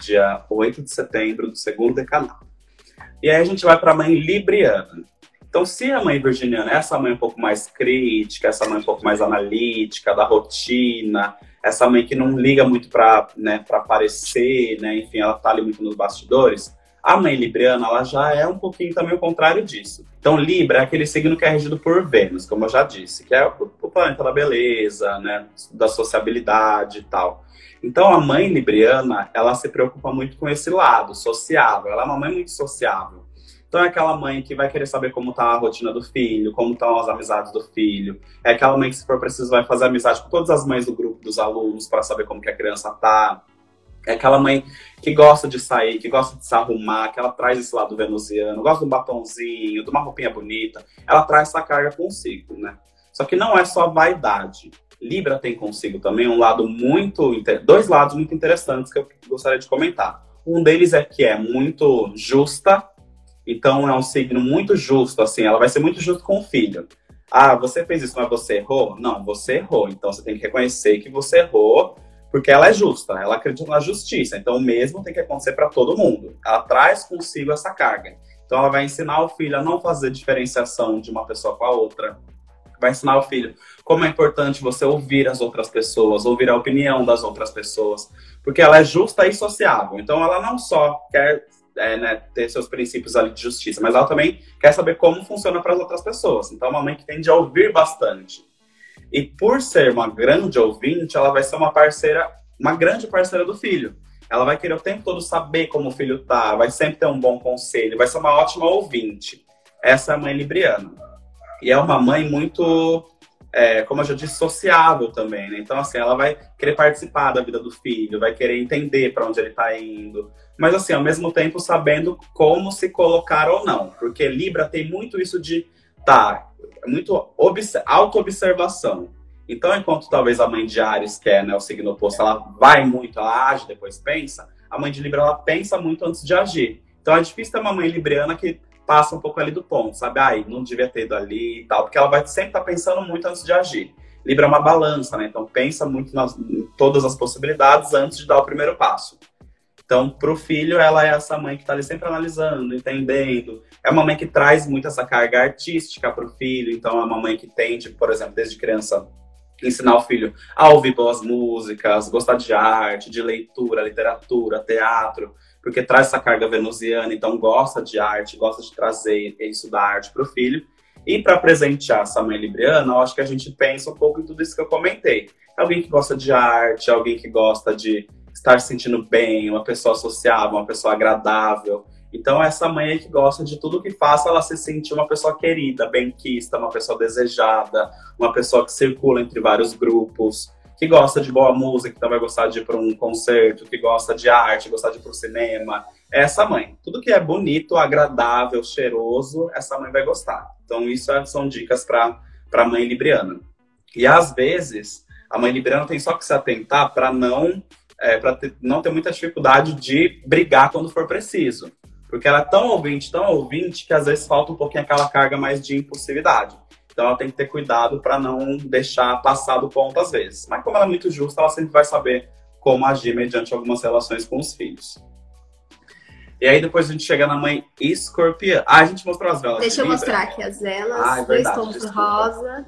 dia 8 de setembro, do segundo decanato. E aí a gente vai para a mãe libriana. Então, se a mãe virginiana é essa mãe um pouco mais crítica, essa mãe um pouco mais analítica, da rotina, essa mãe que não liga muito para né, aparecer, né, enfim, ela tá ali muito nos bastidores, a mãe libriana, ela já é um pouquinho também o contrário disso. Então, Libra é aquele signo que é regido por Vênus, como eu já disse, que é o planeta da beleza, né, da sociabilidade e tal. Então, a mãe libriana, ela se preocupa muito com esse lado sociável. Ela é uma mãe muito sociável. Então, é aquela mãe que vai querer saber como tá a rotina do filho, como estão as amizades do filho. É aquela mãe que, se for preciso, vai fazer amizade com todas as mães do grupo dos alunos para saber como que a criança tá. É aquela mãe que gosta de sair, que gosta de se arrumar, que ela traz esse lado venusiano, gosta de um batonzinho, de uma roupinha bonita. Ela traz essa carga consigo, né? Só que não é só vaidade. Libra tem consigo também um lado muito. dois lados muito interessantes que eu gostaria de comentar. Um deles é que é muito justa, então é um signo muito justo, assim, ela vai ser muito justa com o filho. Ah, você fez isso, mas você errou? Não, você errou. Então você tem que reconhecer que você errou porque ela é justa, ela acredita na justiça. Então, o mesmo tem que acontecer para todo mundo. Ela traz consigo essa carga. Então, ela vai ensinar o filho a não fazer diferenciação de uma pessoa com a outra. Vai ensinar o filho como é importante você ouvir as outras pessoas, ouvir a opinião das outras pessoas, porque ela é justa e sociável. Então, ela não só quer é, né, ter seus princípios ali de justiça, mas ela também quer saber como funciona para as outras pessoas. Então, uma mãe que tende a ouvir bastante. E por ser uma grande ouvinte, ela vai ser uma parceira, uma grande parceira do filho. Ela vai querer o tempo todo saber como o filho tá, vai sempre ter um bom conselho, vai ser uma ótima ouvinte. Essa é a mãe libriana. E é uma mãe muito, é, como eu já disse, sociável também, né? Então, assim, ela vai querer participar da vida do filho, vai querer entender para onde ele tá indo. Mas, assim, ao mesmo tempo, sabendo como se colocar ou não. Porque Libra tem muito isso de, tá, é muito auto-observação. Então, enquanto talvez a mãe de Ares, que é né, o signo oposto, ela vai muito, ela age, depois pensa, a mãe de Libra, ela pensa muito antes de agir. Então, é difícil ter uma mãe libriana que passa um pouco ali do ponto, sabe? Ai, não devia ter ido ali e tal, porque ela vai sempre estar tá pensando muito antes de agir. Libra é uma balança, né? Então, pensa muito nas, em todas as possibilidades antes de dar o primeiro passo. Então, para o filho, ela é essa mãe que está ali sempre analisando, entendendo. É uma mãe que traz muito essa carga artística para o filho. Então, é uma mãe que tende, por exemplo, desde criança, ensinar o filho a ouvir boas músicas, gostar de arte, de leitura, literatura, teatro, porque traz essa carga venusiana, então gosta de arte, gosta de trazer isso da arte para o filho. E para presentear essa mãe libriana, eu acho que a gente pensa um pouco em tudo isso que eu comentei. Alguém que gosta de arte, alguém que gosta de estar se sentindo bem, uma pessoa sociável, uma pessoa agradável. Então, essa mãe aí que gosta de tudo que faça ela se sentir uma pessoa querida, bem-quista, uma pessoa desejada, uma pessoa que circula entre vários grupos. que gosta de boa música, então vai gostar de ir para um concerto, que gosta de arte, gostar de ir para o cinema. É essa mãe. Tudo que é bonito, agradável, cheiroso, essa mãe vai gostar. Então, isso é, são dicas para a mãe libriana. E às vezes, a mãe libriana tem só que se atentar para não, é, ter, não ter muita dificuldade de brigar quando for preciso. Porque ela é tão ouvinte, tão ouvinte, que às vezes falta um pouquinho aquela carga mais de impulsividade. Então ela tem que ter cuidado para não deixar passar do ponto às vezes. Mas como ela é muito justa, ela sempre vai saber como agir mediante algumas relações com os filhos. E aí depois a gente chega na mãe escorpião. Ah, a gente mostrou as velas. Deixa eu mostrar aqui as velas. Ah, é dois tons rosa.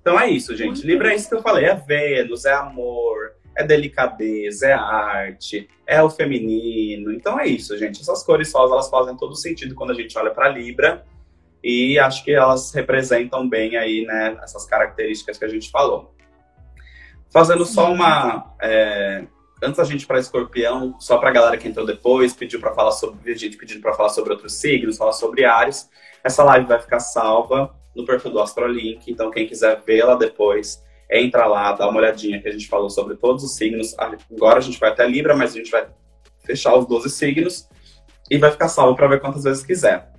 Então é isso, gente. Muito Libra é isso que eu falei. É Vênus, é amor, é delicadeza, é arte, é o feminino. Então é isso, gente. Essas cores só elas fazem todo sentido quando a gente olha para Libra e acho que elas representam bem aí, né, essas características que a gente falou. Fazendo só uma é, antes a gente para Escorpião, só para a galera que entrou depois, pediu para falar sobre a gente pedindo para falar sobre outros signos, falar sobre Ares. Essa live vai ficar salva no perfil do Astrolink, então quem quiser vê-la depois, entra lá, dá uma olhadinha que a gente falou sobre todos os signos. Agora a gente vai até Libra, mas a gente vai fechar os 12 signos e vai ficar salvo para ver quantas vezes quiser.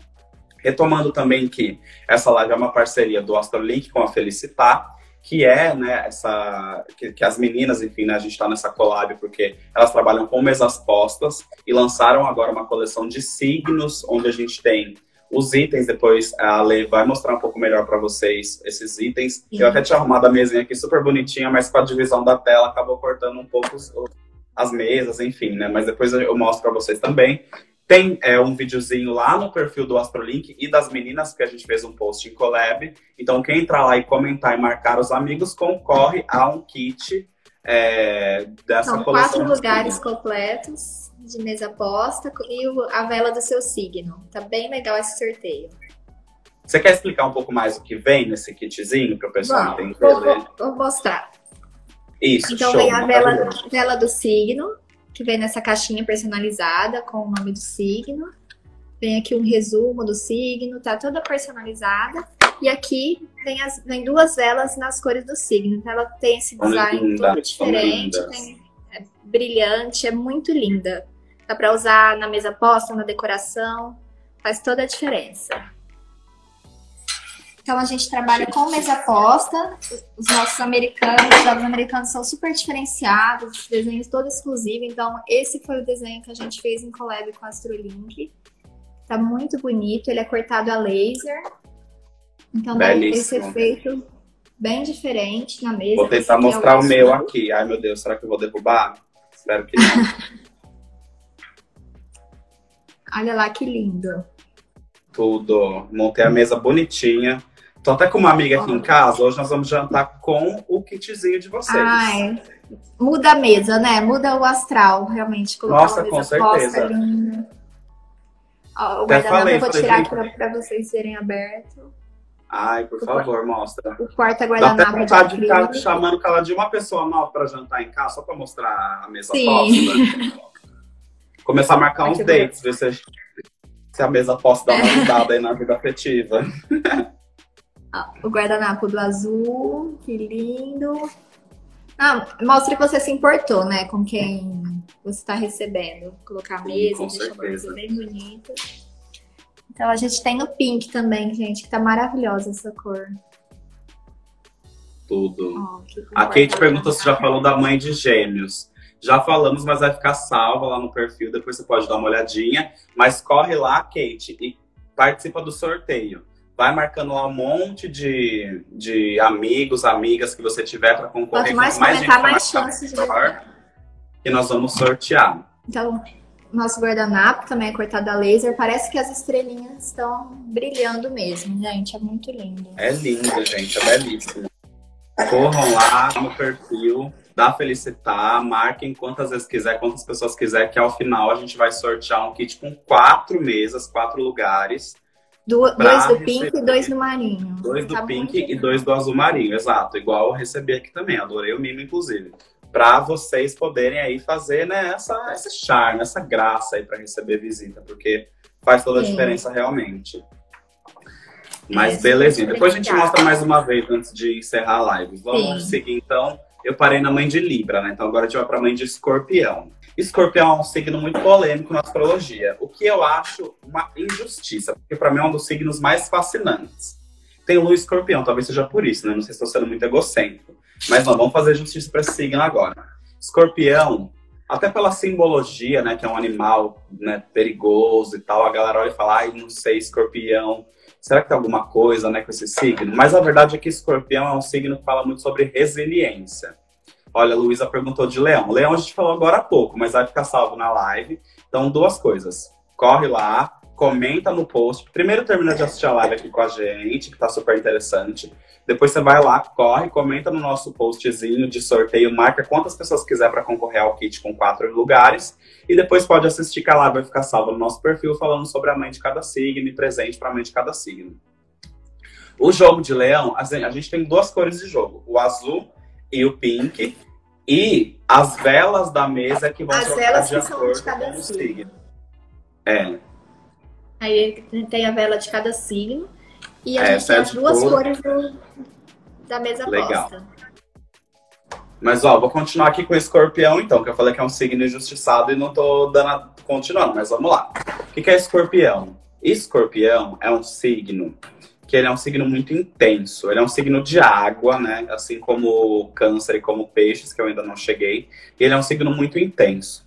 Retomando também que essa live é uma parceria do Astrolink com a Felicitar, que é, né, essa. Que, que as meninas, enfim, né, a gente está nessa collab porque elas trabalham com mesas postas e lançaram agora uma coleção de signos, onde a gente tem os itens, depois a Lê vai mostrar um pouco melhor para vocês esses itens. Sim. Eu até tinha arrumado a mesinha aqui super bonitinha, mas com a divisão da tela acabou cortando um pouco as mesas, enfim, né? Mas depois eu mostro para vocês também. Tem é, um videozinho lá no perfil do Astrolink e das meninas, que a gente fez um post em collab. Então, quem entrar lá e comentar e marcar os amigos, concorre a um kit é, dessa São coleção. São quatro lugares completos de mesa posta e a vela do seu signo. Tá bem legal esse sorteio. Você quer explicar um pouco mais o que vem nesse kitzinho para o pessoal Bom, entender? Vou, vou, mostrar. Isso, Então show, vem a vela, vela do signo, que vem nessa caixinha personalizada com o nome do signo. Vem aqui um resumo do signo, tá toda personalizada. E aqui vem, as, vem duas velas nas cores do signo. Então ela tem esse design linda, todo diferente, tem, é brilhante, é muito linda. Dá para usar na mesa posta, na decoração, faz toda a diferença. Então a gente trabalha com mesa posta. Os nossos americanos, os jogos americanos são super diferenciados, desenhos todos exclusivos. Então esse foi o desenho que a gente fez em collab com a Astrolink. Tá muito bonito, ele é cortado a laser. Então dá esse efeito bem diferente na mesa. Vou tentar mostrar é o, o meu aqui. Ai meu Deus, será que eu vou derrubar? Espero que não. Olha lá que lindo. Tudo. Montei a mesa bonitinha. Tô até com uma amiga aqui em casa, hoje nós vamos jantar com o kitzinho de vocês. Ai, muda a mesa, né? Muda o astral, realmente. Colocar Nossa, com certeza. Linda. Ó, o até falei, eu vou tirar aqui pra, pra vocês verem aberto. Ai, por o favor, mostra. O quarto guardanapo. Dá até vontade de ficar chamando ela de uma pessoa nova pra jantar em casa, só pra mostrar a mesa Sim. posta. Começar a marcar uns dates, ver se, se a mesa possa dar uma ajudada aí na vida afetiva. o guardanapo do azul, que lindo. Ah, mostra que você se importou, né, com quem você está recebendo. Colocar a mesa, Sim, deixar uma bem bonita. Então a gente tem no pink também, gente, que tá maravilhosa essa cor. Tudo. Oh, a Kate pergunta se já falou da mãe de gêmeos. Já falamos, mas vai ficar salva lá no perfil, depois você pode dar uma olhadinha. Mas corre lá, Kate, e participa do sorteio vai marcando lá um monte de, de amigos, amigas que você tiver para concorrer. Quanto mais mais comentar, mais chances de... Que nós vamos sortear. Então, nosso guardanapo também é cortado a laser. Parece que as estrelinhas estão brilhando mesmo, gente. É muito lindo. É lindo, gente. É belíssimo. Corram lá no perfil da Felicitar, marquem quantas vezes quiser, quantas pessoas quiser, que ao final a gente vai sortear um kit com quatro mesas, quatro lugares do, dois do pink e dois do marinho. Dois do tá pink e dois do azul marinho, exato. Igual eu recebi aqui também, adorei o mimo, inclusive. Para vocês poderem aí fazer né, essa, esse charme, essa graça aí para receber visita, porque faz toda a Sim. diferença realmente. Mas belezinha. Depois a gente mostra mais uma vez antes de encerrar a live. Vamos Sim. seguir então. Eu parei na mãe de Libra, né? Então agora a gente vai pra mãe de Escorpião. Escorpião é um signo muito polêmico na astrologia, o que eu acho uma injustiça, porque para mim é um dos signos mais fascinantes. Tem Lua Escorpião, talvez seja por isso, né? Não sei se estou sendo muito egocêntrico. Mas não, vamos fazer justiça para esse signo agora. Escorpião, até pela simbologia, né? Que é um animal né, perigoso e tal, a galera olha e fala, ai, não sei, escorpião será que tem alguma coisa né, com esse signo? Mas a verdade é que escorpião é um signo que fala muito sobre resiliência. Olha, a Luísa perguntou de leão. Leão a gente falou agora há pouco, mas vai ficar salvo na live. Então, duas coisas. Corre lá, comenta no post. Primeiro termina de assistir a live aqui com a gente, que tá super interessante. Depois você vai lá, corre, comenta no nosso postzinho de sorteio, marca quantas pessoas quiser para concorrer ao kit com quatro lugares. E depois pode assistir que a live vai ficar salva no nosso perfil falando sobre a mãe de cada signo e presente para a mãe de cada signo. O jogo de leão, a gente tem duas cores de jogo, o azul e o pink. E as velas da mesa que vão as trocar de acordo de cada com o signo. É. Aí tem a vela de cada signo. E a é, gente tem as duas cor... cores do, da mesa Legal. posta. Mas, ó, vou continuar aqui com o escorpião, então, que eu falei que é um signo injustiçado e não tô dando continuando, mas vamos lá. O que, é escorpião? Escorpião é um signo que ele é um signo muito intenso. Ele é um signo de água, né? Assim como câncer e como peixes, que eu ainda não cheguei. Ele é um signo muito intenso.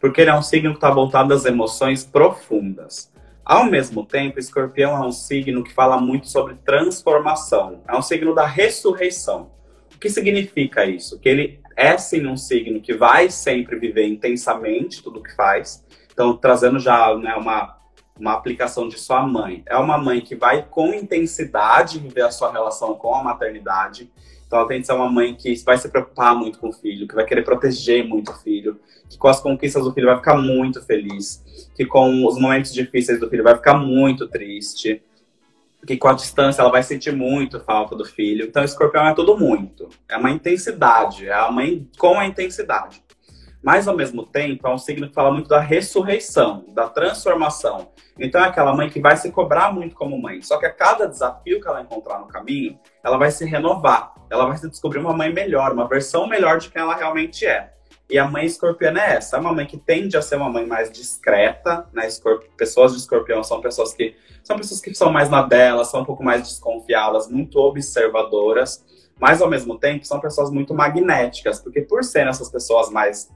Porque ele é um signo que está voltado às emoções profundas. Ao mesmo tempo, escorpião é um signo que fala muito sobre transformação. É um signo da ressurreição. O que significa isso? Que ele é sim um signo que vai sempre viver intensamente tudo que faz. Então, trazendo já né, uma, uma aplicação de sua mãe. É uma mãe que vai com intensidade viver a sua relação com a maternidade. Então, ela tem que ser uma mãe que vai se preocupar muito com o filho, que vai querer proteger muito o filho, que com as conquistas do filho vai ficar muito feliz, que com os momentos difíceis do filho vai ficar muito triste, que com a distância ela vai sentir muito falta do filho. Então, escorpião é tudo muito. É uma intensidade, é a mãe com a intensidade. Mas, ao mesmo tempo, é um signo que fala muito da ressurreição, da transformação. Então, é aquela mãe que vai se cobrar muito como mãe. Só que a cada desafio que ela encontrar no caminho, ela vai se renovar. Ela vai se descobrir uma mãe melhor, uma versão melhor de quem ela realmente é. E a mãe escorpiana é essa, é uma mãe que tende a ser uma mãe mais discreta, né? Escorp... Pessoas de escorpião são pessoas que são pessoas que são mais na dela, são um pouco mais desconfiadas, muito observadoras, mas ao mesmo tempo são pessoas muito magnéticas, porque por serem essas pessoas mais,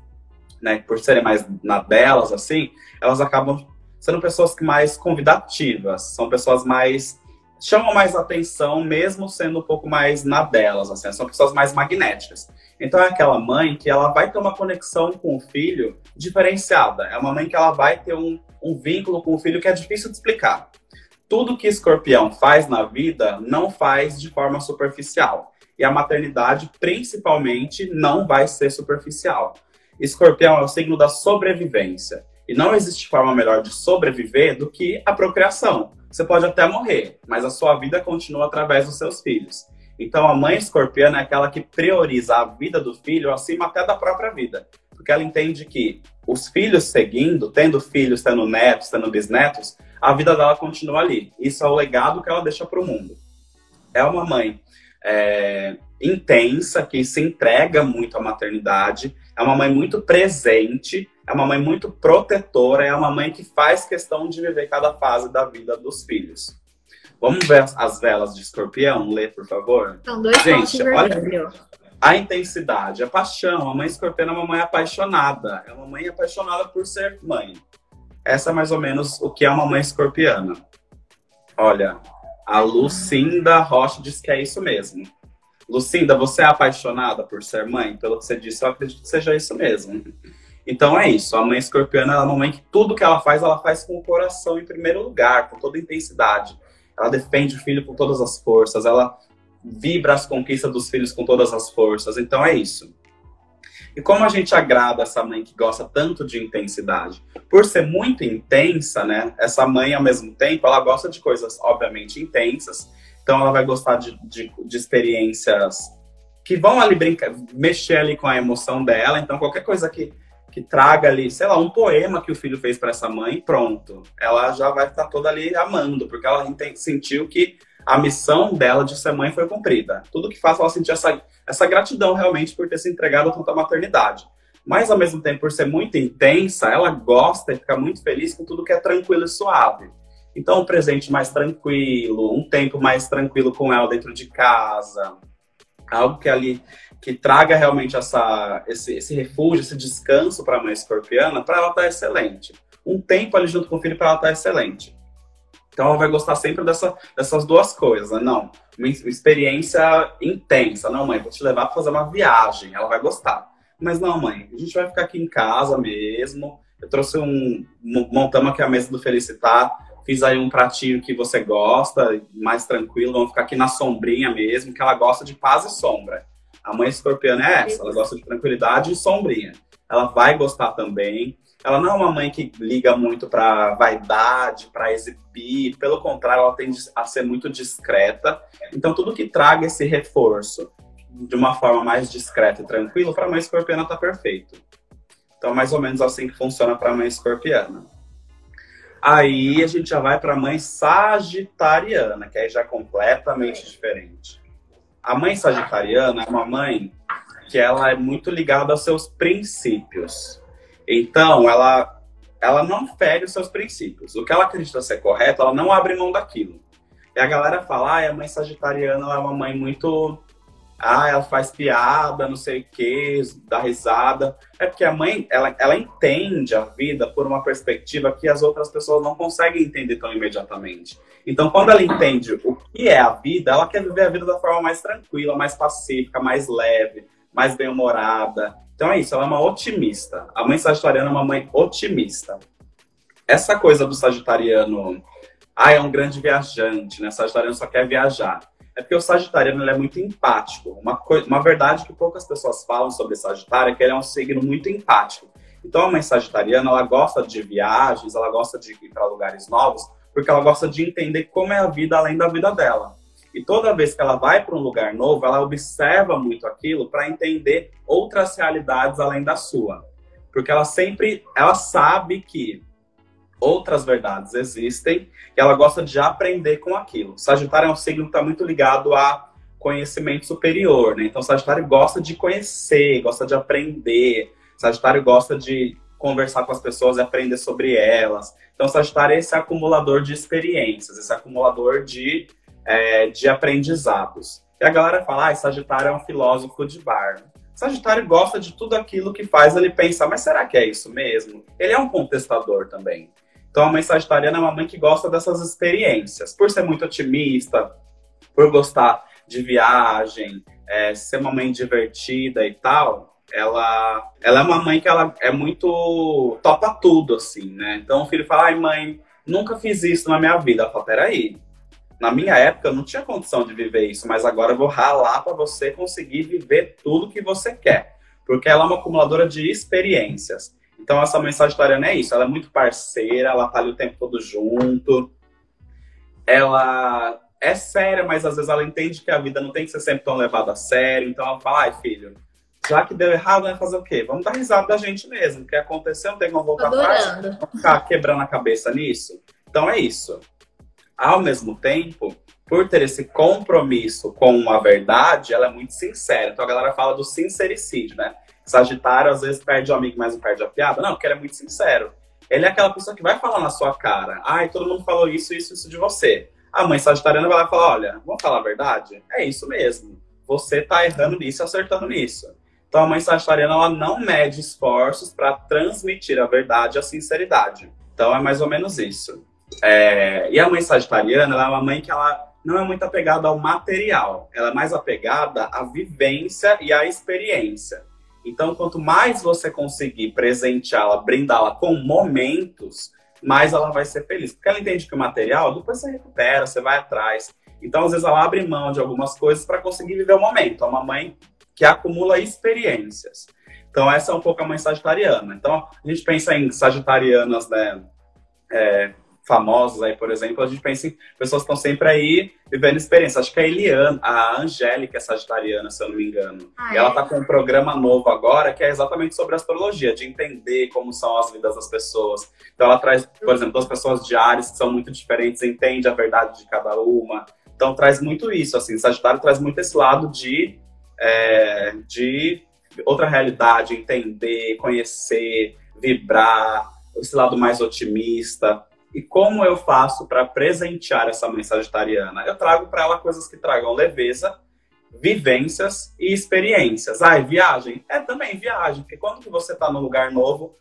né, por serem mais na delas assim, elas acabam sendo pessoas mais convidativas, são pessoas mais chamam mais atenção, mesmo sendo um pouco mais na delas, assim, são pessoas mais magnéticas. Então é aquela mãe que ela vai ter uma conexão com o filho diferenciada. É uma mãe que ela vai ter um, um vínculo com o filho que é difícil de explicar. Tudo que escorpião faz na vida não faz de forma superficial. E a maternidade, principalmente, não vai ser superficial. Escorpião é o signo da sobrevivência. E não existe forma melhor de sobreviver do que a procriação. Você pode até morrer, mas a sua vida continua através dos seus filhos. Então, a mãe escorpiana é aquela que prioriza a vida do filho acima até da própria vida. Porque ela entende que os filhos seguindo, tendo filhos, tendo netos, tendo bisnetos, a vida dela continua ali. Isso é o legado que ela deixa para o mundo. É uma mãe é, intensa, que se entrega muito à maternidade, é uma mãe muito presente, é uma mãe muito protetora, é uma mãe que faz questão de viver cada fase da vida dos filhos. Vamos ver as velas de escorpião? Lê, por favor. São dois Gente, olha a intensidade, a paixão. A mãe escorpiana é uma mãe apaixonada. É uma mãe apaixonada por ser mãe. Essa é mais ou menos o que é uma mãe escorpiana. Olha, a Lucinda Rocha diz que é isso mesmo. Lucinda, você é apaixonada por ser mãe? Pelo que você disse, eu acredito que seja isso mesmo. Então é isso. A mãe escorpiana é uma mãe que tudo que ela faz, ela faz com o coração em primeiro lugar, com toda intensidade ela defende o filho com todas as forças, ela vibra as conquistas dos filhos com todas as forças. Então é isso. E como a gente agrada essa mãe que gosta tanto de intensidade? Por ser muito intensa, né? Essa mãe, ao mesmo tempo, ela gosta de coisas, obviamente, intensas. Então ela vai gostar de, de, de experiências que vão ali brincar, mexer ali com a emoção dela. Então qualquer coisa que que traga ali, sei lá, um poema que o filho fez para essa mãe, pronto. Ela já vai estar toda ali amando, porque ela sentiu que a missão dela de ser mãe foi cumprida. Tudo que faz ela sentir essa, essa gratidão realmente por ter se entregado tanto à maternidade. Mas, ao mesmo tempo, por ser muito intensa, ela gosta e fica muito feliz com tudo que é tranquilo e suave. Então, um presente mais tranquilo, um tempo mais tranquilo com ela dentro de casa, algo que ali que traga realmente essa, esse, esse refúgio, esse descanso para a mãe escorpiana, para ela estar tá excelente. Um tempo ali junto com o filho para ela estar tá excelente. Então ela vai gostar sempre dessa, dessas duas coisas, né? Não, uma experiência intensa. Não, mãe, vou te levar para fazer uma viagem. Ela vai gostar. Mas não, mãe, a gente vai ficar aqui em casa mesmo. Eu trouxe um. Montamos aqui a mesa do Felicitar. Fiz aí um pratinho que você gosta, mais tranquilo. Vamos ficar aqui na sombrinha mesmo, que ela gosta de paz e sombra. A mãe escorpiana é essa, ela gosta de tranquilidade e sombrinha. Ela vai gostar também. Ela não é uma mãe que liga muito para vaidade, para exibir. Pelo contrário, ela tende a ser muito discreta. Então, tudo que traga esse reforço de uma forma mais discreta e tranquila, para a mãe escorpiana tá perfeito. Então, mais ou menos assim que funciona para a mãe escorpiana. Aí a gente já vai para a mãe sagitariana, que aí já é completamente diferente. A mãe sagitariana é uma mãe que ela é muito ligada aos seus princípios. Então, ela, ela não fere os seus princípios. O que ela acredita ser correto, ela não abre mão daquilo. E a galera fala, ah, a mãe sagitariana ela é uma mãe muito... Ah, ela faz piada, não sei o quê, dá risada. É porque a mãe, ela, ela entende a vida por uma perspectiva que as outras pessoas não conseguem entender tão imediatamente. Então, quando ela entende o que é a vida, ela quer viver a vida da forma mais tranquila, mais pacífica, mais leve, mais bem-humorada. Então é isso, ela é uma otimista. A mãe sagitariana é uma mãe otimista. Essa coisa do sagitariano, ah, é um grande viajante, né? Sagitariano só quer viajar. É porque o sagitariano é muito empático. Uma, uma verdade que poucas pessoas falam sobre Sagitário é que ele é um signo muito empático. Então a mãe sagitariana, ela gosta de viagens, ela gosta de ir para lugares novos, porque ela gosta de entender como é a vida além da vida dela. E toda vez que ela vai para um lugar novo, ela observa muito aquilo para entender outras realidades além da sua. Porque ela sempre, ela sabe que outras verdades existem e ela gosta de aprender com aquilo. Sagitário é um signo que está muito ligado a conhecimento superior, né? Então Sagitário gosta de conhecer, gosta de aprender. Sagitário gosta de conversar com as pessoas e aprender sobre elas. Então Sagitário é esse acumulador de experiências, esse acumulador de é, de aprendizados. E a galera fala, ah, Sagitário é um filósofo de bar. Sagitário gosta de tudo aquilo que faz ele pensar, mas será que é isso mesmo? Ele é um contestador também. Então, a mãe sagitariana é uma mãe que gosta dessas experiências. Por ser muito otimista, por gostar de viagem, é, ser uma mãe divertida e tal, ela, ela é uma mãe que ela é muito topa tudo, assim, né? Então o filho fala, ai mãe, nunca fiz isso na minha vida. Ela fala, peraí, na minha época eu não tinha condição de viver isso, mas agora eu vou ralar para você conseguir viver tudo que você quer. Porque ela é uma acumuladora de experiências. Então essa mensagem sagitariana é isso, ela é muito parceira, ela tá ali o tempo todo junto. Ela é séria, mas às vezes ela entende que a vida não tem que ser sempre tão levada a sério. Então ela fala, ai filho, já que deu errado, vai fazer o quê? Vamos dar risada da gente mesmo. O que aconteceu, não tem como voltar atrás. Vamos ficar quebrando a cabeça nisso. Então é isso ao mesmo tempo, por ter esse compromisso com a verdade, ela é muito sincera. Então a galera fala do sincericídio, né? Sagitário às vezes perde o amigo, mas não perde a piada. Não, porque ele é muito sincero. Ele é aquela pessoa que vai falar na sua cara. Ai, todo mundo falou isso, isso, isso de você. A mãe sagitariana vai lá e falar: olha, vamos falar a verdade? É isso mesmo. Você tá errando nisso e acertando nisso. Então a mãe sagitariana ela não mede esforços para transmitir a verdade e a sinceridade. Então é mais ou menos isso. É, e a mãe sagitariana, ela é uma mãe que ela não é muito apegada ao material, ela é mais apegada à vivência e à experiência. Então, quanto mais você conseguir presenteá-la, brindá-la com momentos, mais ela vai ser feliz. Porque ela entende que o material, depois você recupera, você vai atrás. Então, às vezes, ela abre mão de algumas coisas para conseguir viver o momento. É uma mãe que acumula experiências. Então, essa é um pouco a mãe sagitariana. Então, a gente pensa em sagitarianas, né? É, famosos aí, por exemplo, a gente pensa em pessoas que estão sempre aí vivendo experiência. Acho que a Eliana, a Angélica é sagitariana, se eu não me engano. Ah, ela está com um programa novo agora que é exatamente sobre astrologia, de entender como são as vidas das pessoas. Então ela traz, por exemplo, duas pessoas de Ares que são muito diferentes, entende a verdade de cada uma. Então traz muito isso, assim, Sagitário traz muito esse lado de, é, de outra realidade, entender, conhecer, vibrar, esse lado mais otimista. E como eu faço para presentear essa mãe sagitariana? Eu trago para ela coisas que tragam leveza, vivências e experiências. Ah, viagem? É também viagem, porque quando que você está num lugar novo,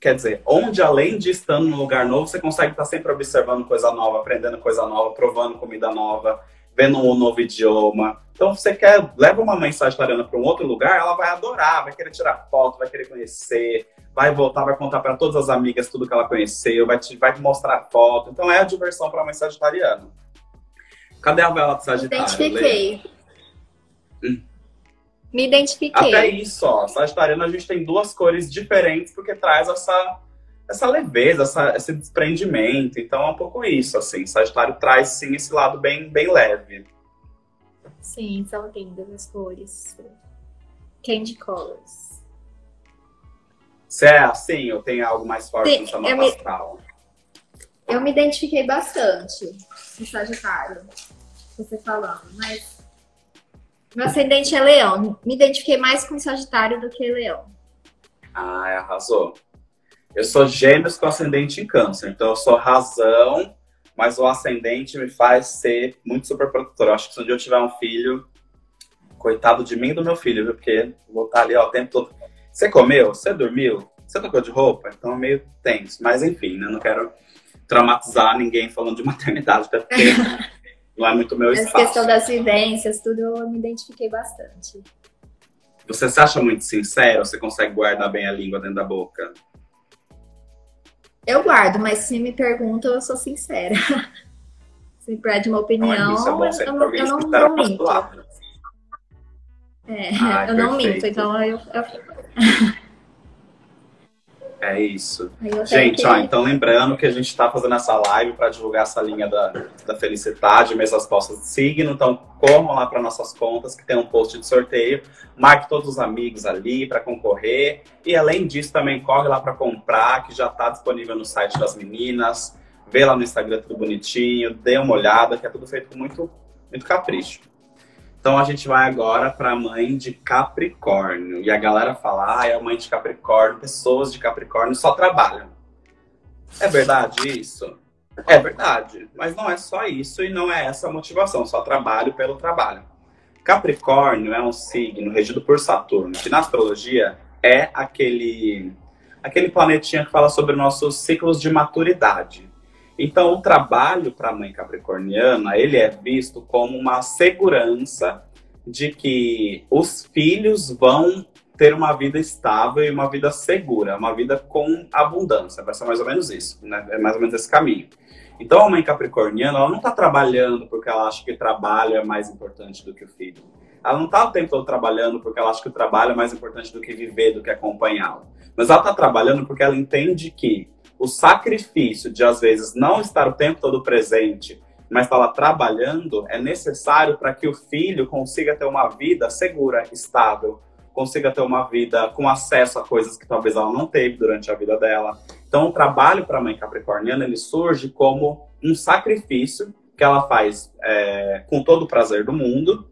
quer dizer, onde além de estando num lugar novo, você consegue estar tá sempre observando coisa nova, aprendendo coisa nova, provando comida nova, vendo um novo idioma. Então, você quer, leva uma mãe sagitariana para um outro lugar, ela vai adorar, vai querer tirar foto, vai querer conhecer, vai voltar, vai contar para todas as amigas tudo que ela conheceu, vai te, vai te mostrar foto. Então, é a diversão para a mãe sagitariana. Cadê a vela de Sagitário? Identifiquei. Hum. Me identifiquei. Até isso, ó. Sagitariano a gente tem duas cores diferentes porque traz essa, essa leveza, essa, esse desprendimento. Então é um pouco isso, assim. Sagitário traz sim esse lado bem, bem leve. Sim, são lindas as cores. Candy colors. Você é assim ou tem algo mais forte sim, no seu mapa me... astral? Eu me identifiquei bastante com Sagitário, você falando, mas meu ascendente é leão. Me identifiquei mais com Sagitário do que leão. Ah, arrasou. Eu sou gêmeos com ascendente em câncer. Então eu sou razão, mas o ascendente me faz ser muito super protetor. Eu acho que se um dia eu tiver um filho, coitado de mim e do meu filho, viu? Porque vou estar ali ó, o tempo todo. Você comeu? Você dormiu? Você tocou de roupa? Então é meio tenso. Mas enfim, né? Não quero traumatizar ninguém falando de maternidade, até porque não é muito meu espaço. Essa questão das vivências, tudo eu me identifiquei bastante. Você se acha muito sincero? Você consegue guardar bem a língua dentro da boca? Eu guardo, mas se me perguntam, eu sou sincera. se me pede uma opinião, não, é é eu, não, eu não, não minto. É, eu perfeito. não minto, então eu... eu... É isso. Gente, que... ó, então lembrando que a gente está fazendo essa live para divulgar essa linha da, da felicidade, mesas postas de signo. Então, corram lá para nossas contas que tem um post de sorteio. Marque todos os amigos ali para concorrer. E além disso, também corre lá para comprar, que já está disponível no site das meninas. Vê lá no Instagram tudo bonitinho, dê uma olhada, que é tudo feito com muito, muito capricho. Então a gente vai agora para a mãe de Capricórnio. E a galera fala: ah, é a mãe de Capricórnio, pessoas de Capricórnio só trabalham. É verdade isso? É verdade, mas não é só isso e não é essa a motivação, só trabalho pelo trabalho. Capricórnio é um signo regido por Saturno, que na astrologia é aquele aquele planetinha que fala sobre nossos ciclos de maturidade. Então, o trabalho para a mãe capricorniana, ele é visto como uma segurança de que os filhos vão ter uma vida estável e uma vida segura, uma vida com abundância. Vai ser mais ou menos isso, né? É mais ou menos esse caminho. Então, a mãe capricorniana, ela não está trabalhando porque ela acha que o trabalho é mais importante do que o filho. Ela não está o tempo todo trabalhando porque ela acha que o trabalho é mais importante do que viver, do que acompanhá-lo. Mas ela está trabalhando porque ela entende que o sacrifício de, às vezes, não estar o tempo todo presente, mas estar lá trabalhando, é necessário para que o filho consiga ter uma vida segura, estável, consiga ter uma vida com acesso a coisas que talvez ela não teve durante a vida dela. Então, o trabalho para a mãe capricorniana, ele surge como um sacrifício que ela faz é, com todo o prazer do mundo,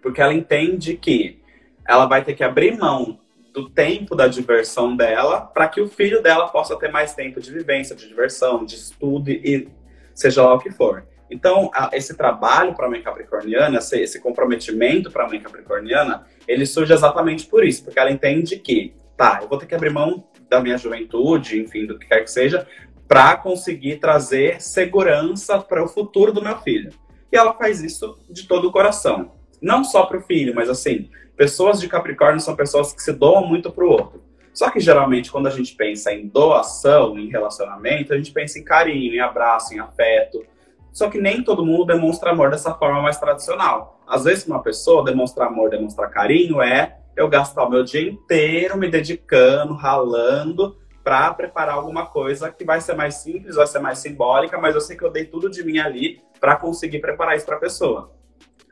porque ela entende que ela vai ter que abrir mão do tempo da diversão dela para que o filho dela possa ter mais tempo de vivência, de diversão, de estudo e seja lá o que for. Então, esse trabalho para a mãe capricorniana, esse comprometimento para a mãe capricorniana, ele surge exatamente por isso, porque ela entende que, tá, eu vou ter que abrir mão da minha juventude, enfim, do que quer que seja, para conseguir trazer segurança para o futuro do meu filho. E ela faz isso de todo o coração. Não só para o filho, mas assim, Pessoas de Capricórnio são pessoas que se doam muito para o outro. Só que geralmente, quando a gente pensa em doação, em relacionamento, a gente pensa em carinho, em abraço, em afeto. Só que nem todo mundo demonstra amor dessa forma mais tradicional. Às vezes, uma pessoa demonstrar amor, demonstrar carinho é eu gastar o meu dia inteiro me dedicando, ralando para preparar alguma coisa que vai ser mais simples, vai ser mais simbólica, mas eu sei que eu dei tudo de mim ali para conseguir preparar isso para a pessoa.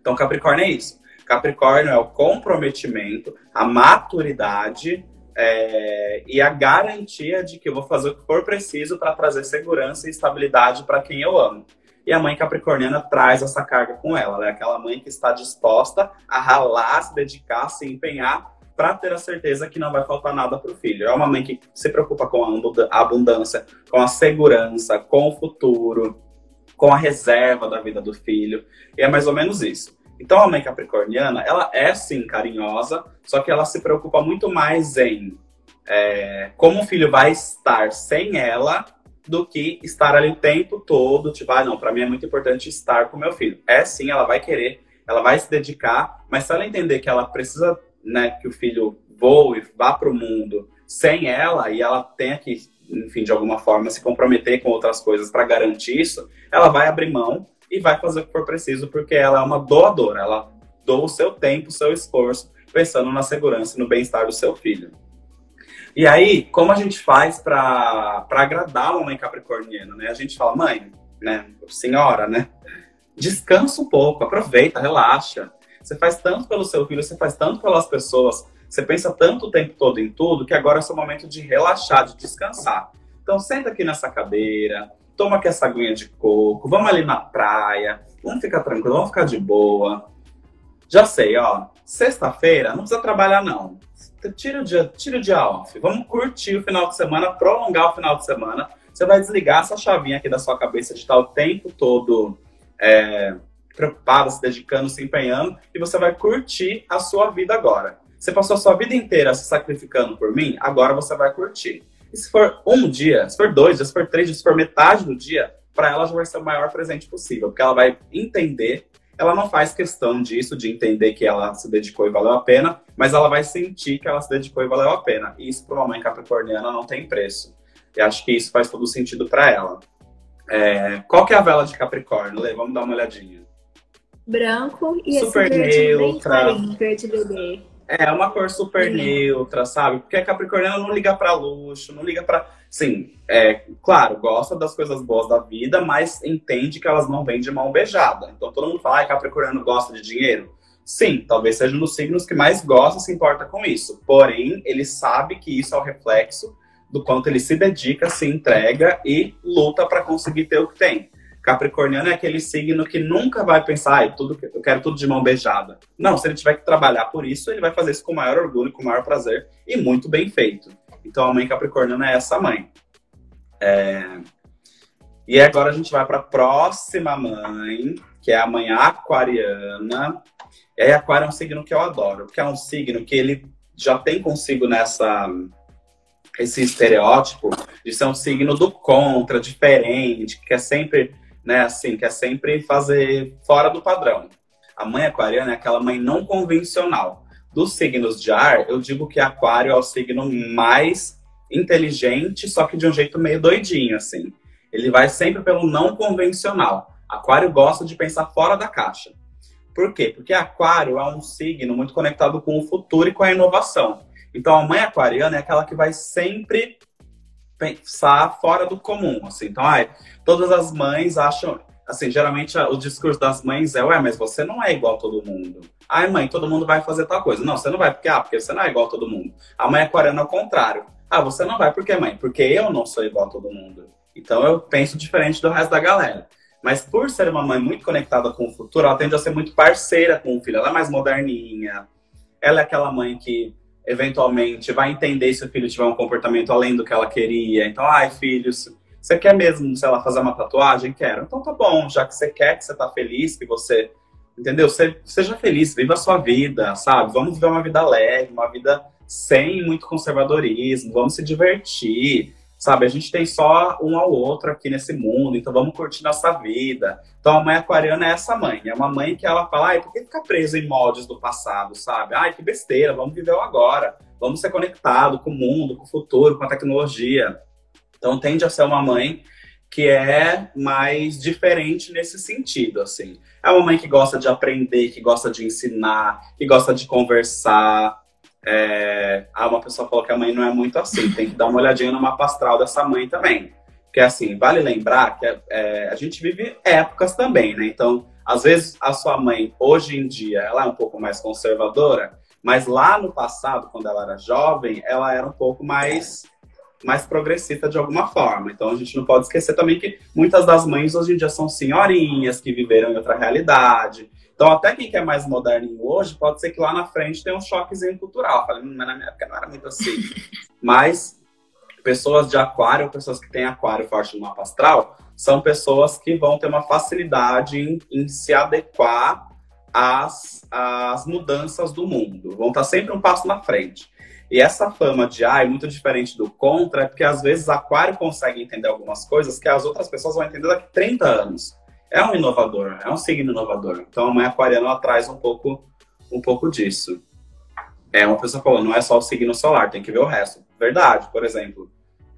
Então, Capricórnio é isso. Capricórnio é o comprometimento, a maturidade é, e a garantia de que eu vou fazer o que for preciso para trazer segurança e estabilidade para quem eu amo. E a mãe capricorniana traz essa carga com ela. Ela é aquela mãe que está disposta a ralar, se dedicar, se empenhar para ter a certeza que não vai faltar nada para o filho. É uma mãe que se preocupa com a abundância, com a segurança, com o futuro, com a reserva da vida do filho. E é mais ou menos isso. Então a mãe capricorniana, ela é sim carinhosa, só que ela se preocupa muito mais em é, como o filho vai estar sem ela do que estar ali o tempo todo, tipo, ah, não, para mim é muito importante estar com meu filho. É sim, ela vai querer, ela vai se dedicar, mas se ela entender que ela precisa, né, que o filho voe, vá para o mundo sem ela e ela tenha que, enfim, de alguma forma se comprometer com outras coisas para garantir isso, ela vai abrir mão e vai fazer o que for preciso, porque ela é uma doadora, ela doa o seu tempo, o seu esforço, pensando na segurança e no bem-estar do seu filho. E aí, como a gente faz para agradar a mãe capricorniana, né? A gente fala, mãe, né, senhora, né? Descansa um pouco, aproveita, relaxa. Você faz tanto pelo seu filho, você faz tanto pelas pessoas, você pensa tanto o tempo todo em tudo, que agora é o seu momento de relaxar, de descansar. Então, senta aqui nessa cadeira, toma aqui essa aguinha de coco, vamos ali na praia, vamos ficar tranquilo, vamos ficar de boa. Já sei, ó, sexta-feira não precisa trabalhar não. Tira o dia, tira o dia off. Vamos curtir o final de semana, prolongar o final de semana. Você vai desligar essa chavinha aqui da sua cabeça de estar o tempo todo é, preocupado, se dedicando, se empenhando, e você vai curtir a sua vida agora. Você passou a sua vida inteira se sacrificando por mim, agora você vai curtir. E se for um dia, se for dois dias, se for três dias, se for metade do dia, para ela já vai ser o maior presente possível, porque ela vai entender. Ela não faz questão disso, de entender que ela se dedicou e valeu a pena, mas ela vai sentir que ela se dedicou e valeu a pena. E isso para uma mãe capricorniana não tem preço. E acho que isso faz todo sentido para ela. É, qual que é a vela de Capricórnio? Lê, vamos dar uma olhadinha. Branco e Super esse verde neutra. bem verde bebê. É, uma cor super neutra, sabe? Porque a Capricorniana não liga pra luxo, não liga pra. Sim, é, claro, gosta das coisas boas da vida, mas entende que elas não vêm de mão beijada. Então todo mundo fala, ah, Capricorniano gosta de dinheiro. Sim, talvez seja um dos signos que mais gosta e se importa com isso. Porém, ele sabe que isso é o reflexo do quanto ele se dedica, se entrega e luta para conseguir ter o que tem. Capricorniano é aquele signo que nunca vai pensar, ah, tudo, eu quero tudo de mão beijada. Não, se ele tiver que trabalhar por isso, ele vai fazer isso com o maior orgulho, com o maior prazer e muito bem feito. Então a mãe capricorniana é essa mãe. É... E agora a gente vai para a próxima mãe, que é a mãe aquariana. E aí, aquário é um signo que eu adoro, porque é um signo que ele já tem consigo nessa esse estereótipo de ser um signo do contra, diferente, que quer sempre, né, assim, quer sempre fazer fora do padrão. A mãe aquariana é aquela mãe não convencional. Dos signos de ar, eu digo que aquário é o signo mais inteligente, só que de um jeito meio doidinho, assim. Ele vai sempre pelo não convencional. Aquário gosta de pensar fora da caixa. Por quê? Porque aquário é um signo muito conectado com o futuro e com a inovação. Então a mãe aquariana é aquela que vai sempre pensar fora do comum, assim. Então, ai, todas as mães acham, assim, geralmente o discurso das mães é, ué, mas você não é igual a todo mundo. Ai, mãe, todo mundo vai fazer tal coisa. Não, você não vai porque, ah, porque você não é igual a todo mundo. A mãe aquariana é o contrário. Ah, você não vai porque, mãe? Porque eu não sou igual a todo mundo. Então eu penso diferente do resto da galera. Mas por ser uma mãe muito conectada com o futuro, ela tende a ser muito parceira com o filho. Ela é mais moderninha. Ela é aquela mãe que eventualmente vai entender se o filho tiver um comportamento além do que ela queria. Então, ai, filho, você quer mesmo, sei lá, fazer uma tatuagem? Quero. Então tá bom, já que você quer, que você tá feliz, que você. Entendeu? Seja feliz, viva a sua vida, sabe? Vamos viver uma vida leve, uma vida sem muito conservadorismo, vamos se divertir, sabe? A gente tem só um ao outro aqui nesse mundo, então vamos curtir nossa vida. Então a mãe aquariana é essa mãe, é uma mãe que ela fala, ai, por que ficar preso em moldes do passado, sabe? Ai, que besteira, vamos viver o agora, vamos ser conectado com o mundo, com o futuro, com a tecnologia. Então tende a ser uma mãe que é mais diferente nesse sentido, assim. É uma mãe que gosta de aprender, que gosta de ensinar, que gosta de conversar, é... Ah, uma pessoa falou que a mãe não é muito assim. Tem que dar uma olhadinha no mapa astral dessa mãe também. Porque, assim, vale lembrar que é, a gente vive épocas também, né? Então, às vezes, a sua mãe, hoje em dia, ela é um pouco mais conservadora, mas lá no passado, quando ela era jovem, ela era um pouco mais mais progressista de alguma forma. Então a gente não pode esquecer também que muitas das mães hoje em dia são senhorinhas que viveram em outra realidade. Então até quem quer mais moderninho hoje, pode ser que lá na frente tenha um choquezinho cultural. Falei, mas na minha época não era muito assim. mas pessoas de aquário, pessoas que têm aquário forte no mapa astral, são pessoas que vão ter uma facilidade em, em se adequar às, às mudanças do mundo. Vão estar sempre um passo na frente. E essa fama de ai, muito diferente do contra, é porque às vezes aquário consegue entender algumas coisas que as outras pessoas vão entender daqui a 30 anos. É um inovador, é um signo inovador. Então a mãe aquariana ela traz um pouco, um pouco disso. É, uma pessoa falou, não é só o signo solar, tem que ver o resto. Verdade, por exemplo,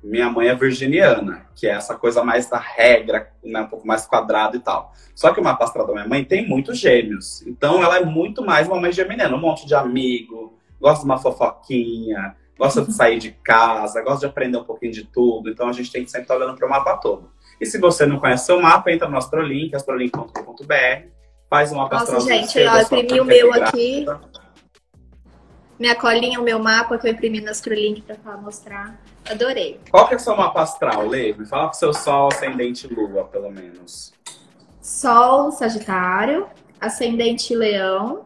minha mãe é virginiana, que é essa coisa mais da regra, né, um pouco mais quadrada e tal. Só que o mapa astral da minha mãe tem muitos gêmeos. Então ela é muito mais uma mãe geminiana, um monte de amigo, gosta de uma fofoquinha, gosta de sair de casa, gosta de aprender um pouquinho de tudo. Então a gente tem que sempre estar olhando para o mapa todo. E se você não conhece seu mapa, entra no Astrolink, astrolink.com.br, faz um mapa Nossa, gente, eu imprimi o meu aqui. Minha colinha, o meu mapa que eu imprimi no Astrolink para mostrar. Adorei. Qual que é o seu mapa astral, Levi? Fala pro seu Sol, Ascendente Lua, pelo menos. Sol, Sagitário, Ascendente Leão,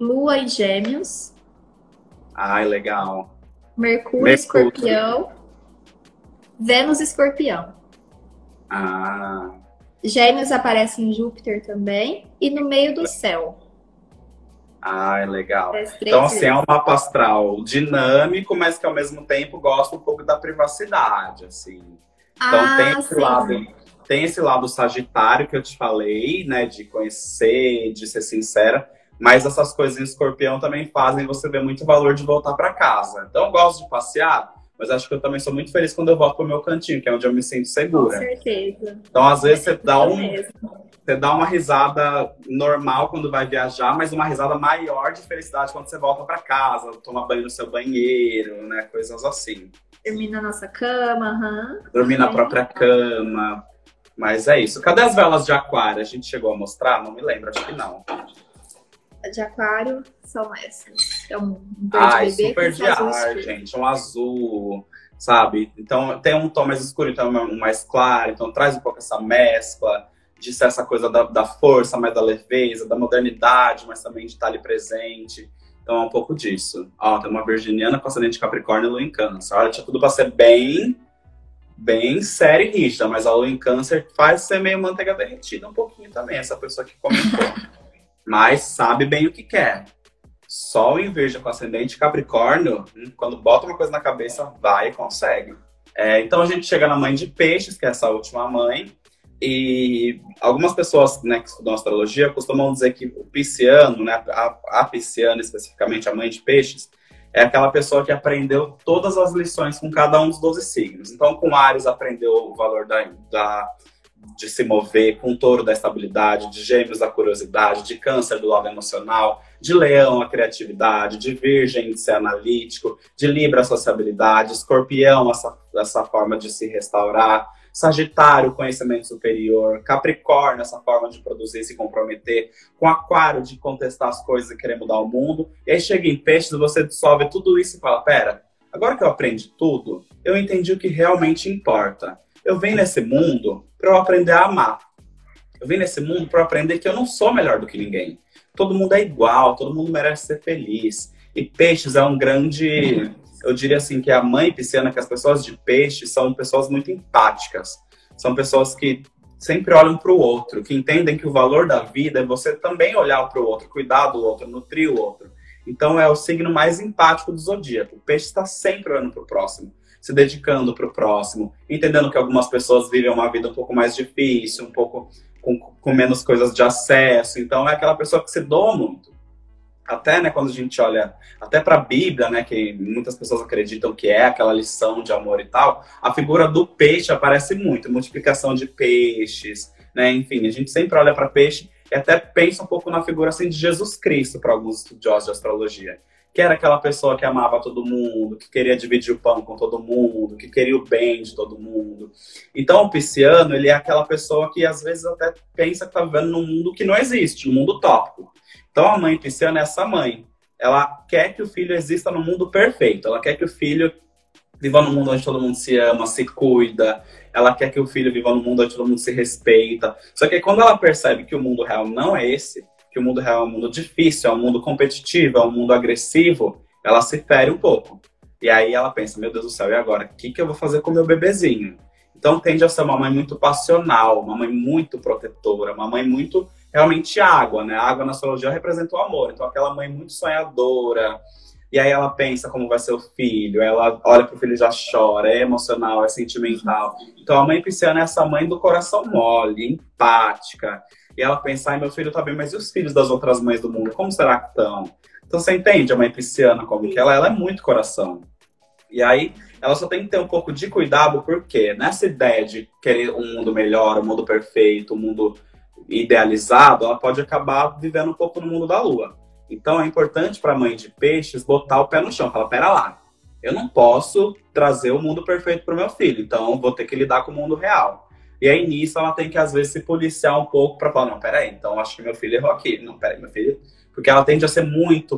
Lua e Gêmeos. Ai, legal. Mercúrio, Mercúrio. Escorpião. Vênus, Escorpião. Ah. Gêmeos aparece em Júpiter também. E no meio do céu. Ah, legal. Então, assim, é um mapa astral dinâmico, mas que ao mesmo tempo gosta um pouco da privacidade, assim. Então ah, tem esse sim. lado, tem esse lado sagitário que eu te falei, né? De conhecer, de ser sincera. Mas essas coisas em escorpião também fazem você ver muito valor de voltar para casa. Então, eu gosto de passear, mas acho que eu também sou muito feliz quando eu volto pro meu cantinho, que é onde eu me sinto segura. Com certeza. Então, às vezes, você dá um. Você dá uma risada normal quando vai viajar, mas uma risada maior de felicidade quando você volta para casa, toma banho no seu banheiro, né? Coisas assim. Dormir na nossa cama, aham. Uhum. Dormir na própria cama. Mas é isso. Cadê as velas de aquário? A gente chegou a mostrar? Não me lembro, acho que não de aquário são essas. É um verde Ai, bebê super de ar, gente. Um azul, sabe? Então tem um tom mais escuro, então um mais claro. Então traz um pouco essa mescla de ser essa coisa da, da força, mais da leveza, da modernidade, mas também de estar ali presente. Então é um pouco disso. Ó, tem uma virginiana com acidente de Capricórnio e lua em câncer. Olha, tinha tudo pra ser bem, bem séria e rígida, mas a lua em câncer faz ser meio manteiga derretida um pouquinho também, essa pessoa que comentou mas sabe bem o que quer. Sol em Virgem com ascendente Capricórnio, hum, quando bota uma coisa na cabeça, vai e consegue. É, então a gente chega na mãe de peixes, que é essa última mãe, e algumas pessoas né, que estudam astrologia costumam dizer que o pisciano, né, a, a pisciana especificamente, a mãe de peixes, é aquela pessoa que aprendeu todas as lições com cada um dos 12 signos. Então, com Ares aprendeu o valor da, da de se mover, com touro da estabilidade, de gêmeos da curiosidade, de câncer do lado emocional, de leão a criatividade, de virgem de ser analítico, de libra a sociabilidade, escorpião essa, essa forma de se restaurar, sagitário conhecimento superior, capricórnio essa forma de produzir e se comprometer, com aquário de contestar as coisas e querer mudar o mundo, e aí chega em peixes, você dissolve tudo isso e fala, pera, agora que eu aprendi tudo, eu entendi o que realmente importa. Eu venho nesse mundo para eu aprender a amar. Eu vim nesse mundo para aprender que eu não sou melhor do que ninguém. Todo mundo é igual, todo mundo merece ser feliz. E peixes é um grande, eu diria assim que a mãe pisciana, que as pessoas de peixe são pessoas muito empáticas. São pessoas que sempre olham para o outro, que entendem que o valor da vida é você também olhar para o outro, cuidar do outro, nutrir o outro. Então é o signo mais empático do zodíaco. O peixe está sempre olhando para o próximo se dedicando para o próximo, entendendo que algumas pessoas vivem uma vida um pouco mais difícil, um pouco com, com menos coisas de acesso. Então é aquela pessoa que se doa muito. Até, né, quando a gente olha até para a Bíblia, né, que muitas pessoas acreditam que é aquela lição de amor e tal, a figura do peixe aparece muito, multiplicação de peixes, né, enfim, a gente sempre olha para peixe e até pensa um pouco na figura assim de Jesus Cristo para alguns estudiosos de astrologia que era aquela pessoa que amava todo mundo, que queria dividir o pão com todo mundo, que queria o bem de todo mundo. Então, o pisciano, ele é aquela pessoa que às vezes até pensa que está vivendo num mundo que não existe, um mundo tópico. Então, a mãe pisciana é essa mãe. Ela quer que o filho exista no mundo perfeito. Ela quer que o filho viva num mundo onde todo mundo se ama, se cuida. Ela quer que o filho viva num mundo onde todo mundo se respeita. Só que quando ela percebe que o mundo real não é esse, que o mundo real é um mundo difícil, é um mundo competitivo, é um mundo agressivo, ela se fere um pouco. E aí ela pensa, meu Deus do céu, e agora? O que, que eu vou fazer com meu bebezinho? Então tende a ser uma mãe muito passional, uma mãe muito protetora, uma mãe muito realmente água, né? A água na astrologia representa o amor. Então aquela mãe muito sonhadora, e aí ela pensa como vai ser o filho, ela olha pro filho e já chora, é emocional, é sentimental. Então a mãe pisciana é essa mãe do coração mole, empática. E ela pensa, ai, meu filho tá bem, mas e os filhos das outras mães do mundo? Como será que estão? Então você entende a mãe pisciana como que ela, ela é muito coração. E aí ela só tem que ter um pouco de cuidado, porque nessa ideia de querer um mundo melhor, um mundo perfeito, um mundo idealizado, ela pode acabar vivendo um pouco no mundo da lua. Então é importante para a mãe de peixes botar o pé no chão, falar, pera lá, eu não posso trazer o mundo perfeito para o meu filho, então vou ter que lidar com o mundo real. E aí nisso ela tem que às vezes se policiar um pouco para falar, não, peraí, então acho que meu filho errou aqui. Não, peraí, meu filho. Porque ela tende a ser muito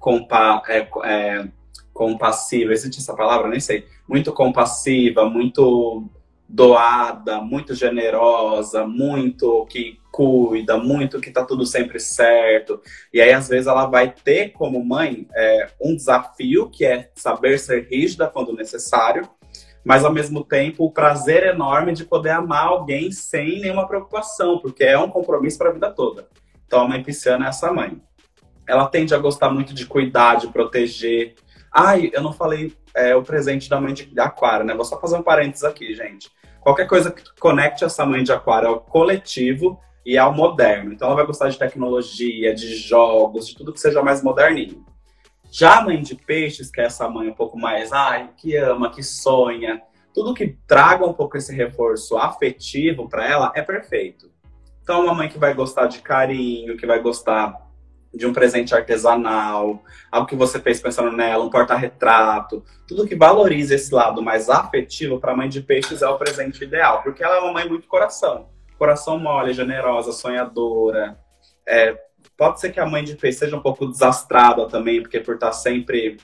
compa é, é, compassiva, existe essa palavra? Nem sei. Muito compassiva, muito doada, muito generosa, muito que cuida, muito que tá tudo sempre certo. E aí, às vezes, ela vai ter como mãe é, um desafio que é saber ser rígida quando necessário, mas ao mesmo tempo o prazer enorme de poder amar alguém sem nenhuma preocupação, porque é um compromisso para a vida toda. Então, a mãe pisciana é essa mãe. Ela tende a gostar muito de cuidar, de proteger. Ai, eu não falei é, o presente da mãe de aquário, né? Vou só fazer um parênteses aqui, gente. Qualquer coisa que conecte essa mãe de aquário ao coletivo e ao moderno. Então ela vai gostar de tecnologia, de jogos, de tudo que seja mais moderninho. Já a mãe de peixes, que é essa mãe um pouco mais, ai, que ama, que sonha, tudo que traga um pouco esse reforço afetivo para ela é perfeito. Então, uma mãe que vai gostar de carinho, que vai gostar de um presente artesanal, algo que você fez pensando nela, um porta-retrato, tudo que valoriza esse lado mais afetivo para a mãe de peixes é o presente ideal, porque ela é uma mãe muito coração coração mole, generosa, sonhadora. É, pode ser que a mãe de peixe seja um pouco desastrada também, porque por estar sempre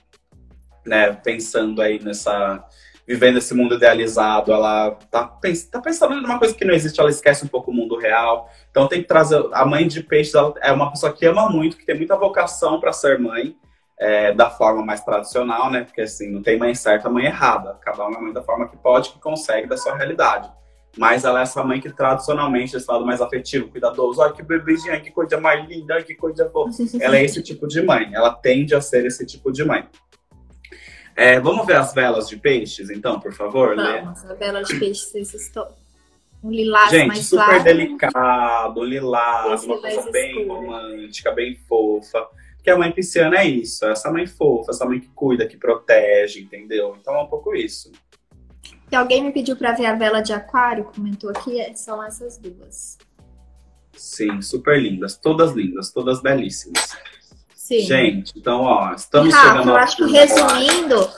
né, pensando aí nessa. vivendo esse mundo idealizado, ela tá, pens tá pensando numa coisa que não existe, ela esquece um pouco o mundo real. Então tem que trazer. A mãe de peixe é uma pessoa que ama muito, que tem muita vocação para ser mãe. É, da forma mais tradicional, né? Porque assim, não tem mãe certa, mãe errada. Cada uma é mãe da forma que pode, que consegue, da sua realidade. Mas ela é essa mãe que tradicionalmente, esse lado mais afetivo, cuidadoso, ai que bebezinha, que coisa mais linda, que coisa boa. ela é esse tipo de mãe, ela tende a ser esse tipo de mãe. É, vamos ver as velas de peixes, então, por favor, Vamos, Lê? a vela de peixes, esses um lilás Gente, mais super claro. delicado, lilás, uma coisa bem escuro. romântica, bem fofa. Porque a mãe pisciana é isso, é essa mãe fofa, essa mãe que cuida, que protege, entendeu? Então é um pouco isso. E alguém me pediu para ver a vela de aquário, comentou aqui, é, são essas duas. Sim, super lindas, todas lindas, todas belíssimas. Sim. Gente, então, ó, estamos Rafa, chegando eu acho que resumindo,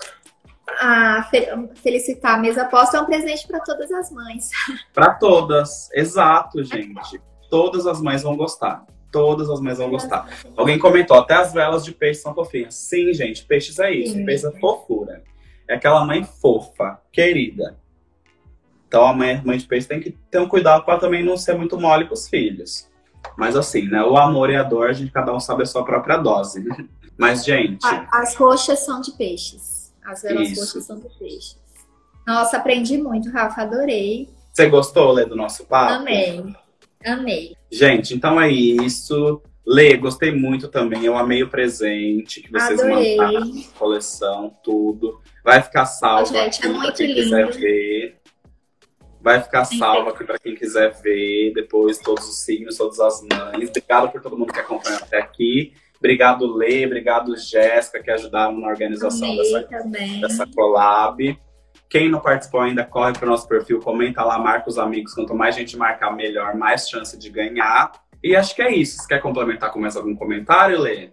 a felicitar a mesa posta é um presente para todas as mães. Para todas, exato, gente. Todas as mães vão gostar. Todas as mães vão gostar. Alguém comentou, até as velas de peixe são fofinhas. Sim, gente, peixes é isso, Sim. peixes é fofura é aquela mãe fofa, querida. Então a mãe, mãe de peixe tem que ter um cuidado para também não ser muito mole com os filhos. Mas assim, né? O amor e a dor, a gente cada um sabe a sua própria dose. Né? Mas, gente. As roxas são de peixes. As velas isso. roxas são de peixes. Nossa, aprendi muito, Rafa, adorei. Você gostou, Lê, do nosso papo? Amei. Amei. Gente, então é isso. Lê, gostei muito também. Eu amei o presente que vocês Adorei. mandaram, coleção, tudo. Vai ficar salvo Gente, é para quem lindo. quiser ver. Vai ficar salvo aqui para quem quiser ver. Depois todos os signos, todas as mães. Obrigado por todo mundo que acompanhou até aqui. Obrigado, Lê. Obrigado, Jéssica, que ajudaram na organização dessa, dessa collab. Quem não participou ainda, corre para o nosso perfil, comenta lá, marca os amigos. Quanto mais gente marcar, melhor, mais chance de ganhar. E acho que é isso. Você quer complementar com mais algum comentário, Lê?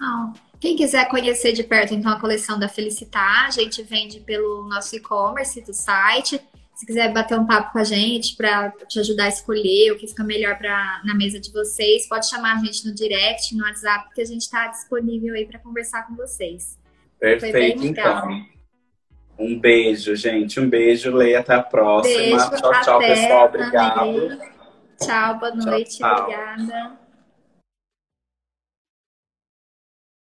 Não. Quem quiser conhecer de perto, então, a coleção da Felicitar, a gente vende pelo nosso e-commerce do site. Se quiser bater um papo com a gente para te ajudar a escolher o que fica melhor pra, na mesa de vocês, pode chamar a gente no direct, no WhatsApp, que a gente está disponível aí para conversar com vocês. Perfeito, então. Um beijo, gente. Um beijo, Leia. Até a próxima. Beijo, tchau, tchau, até, pessoal. Obrigado. amei. Tchau, boa noite. tchau. Obrigada.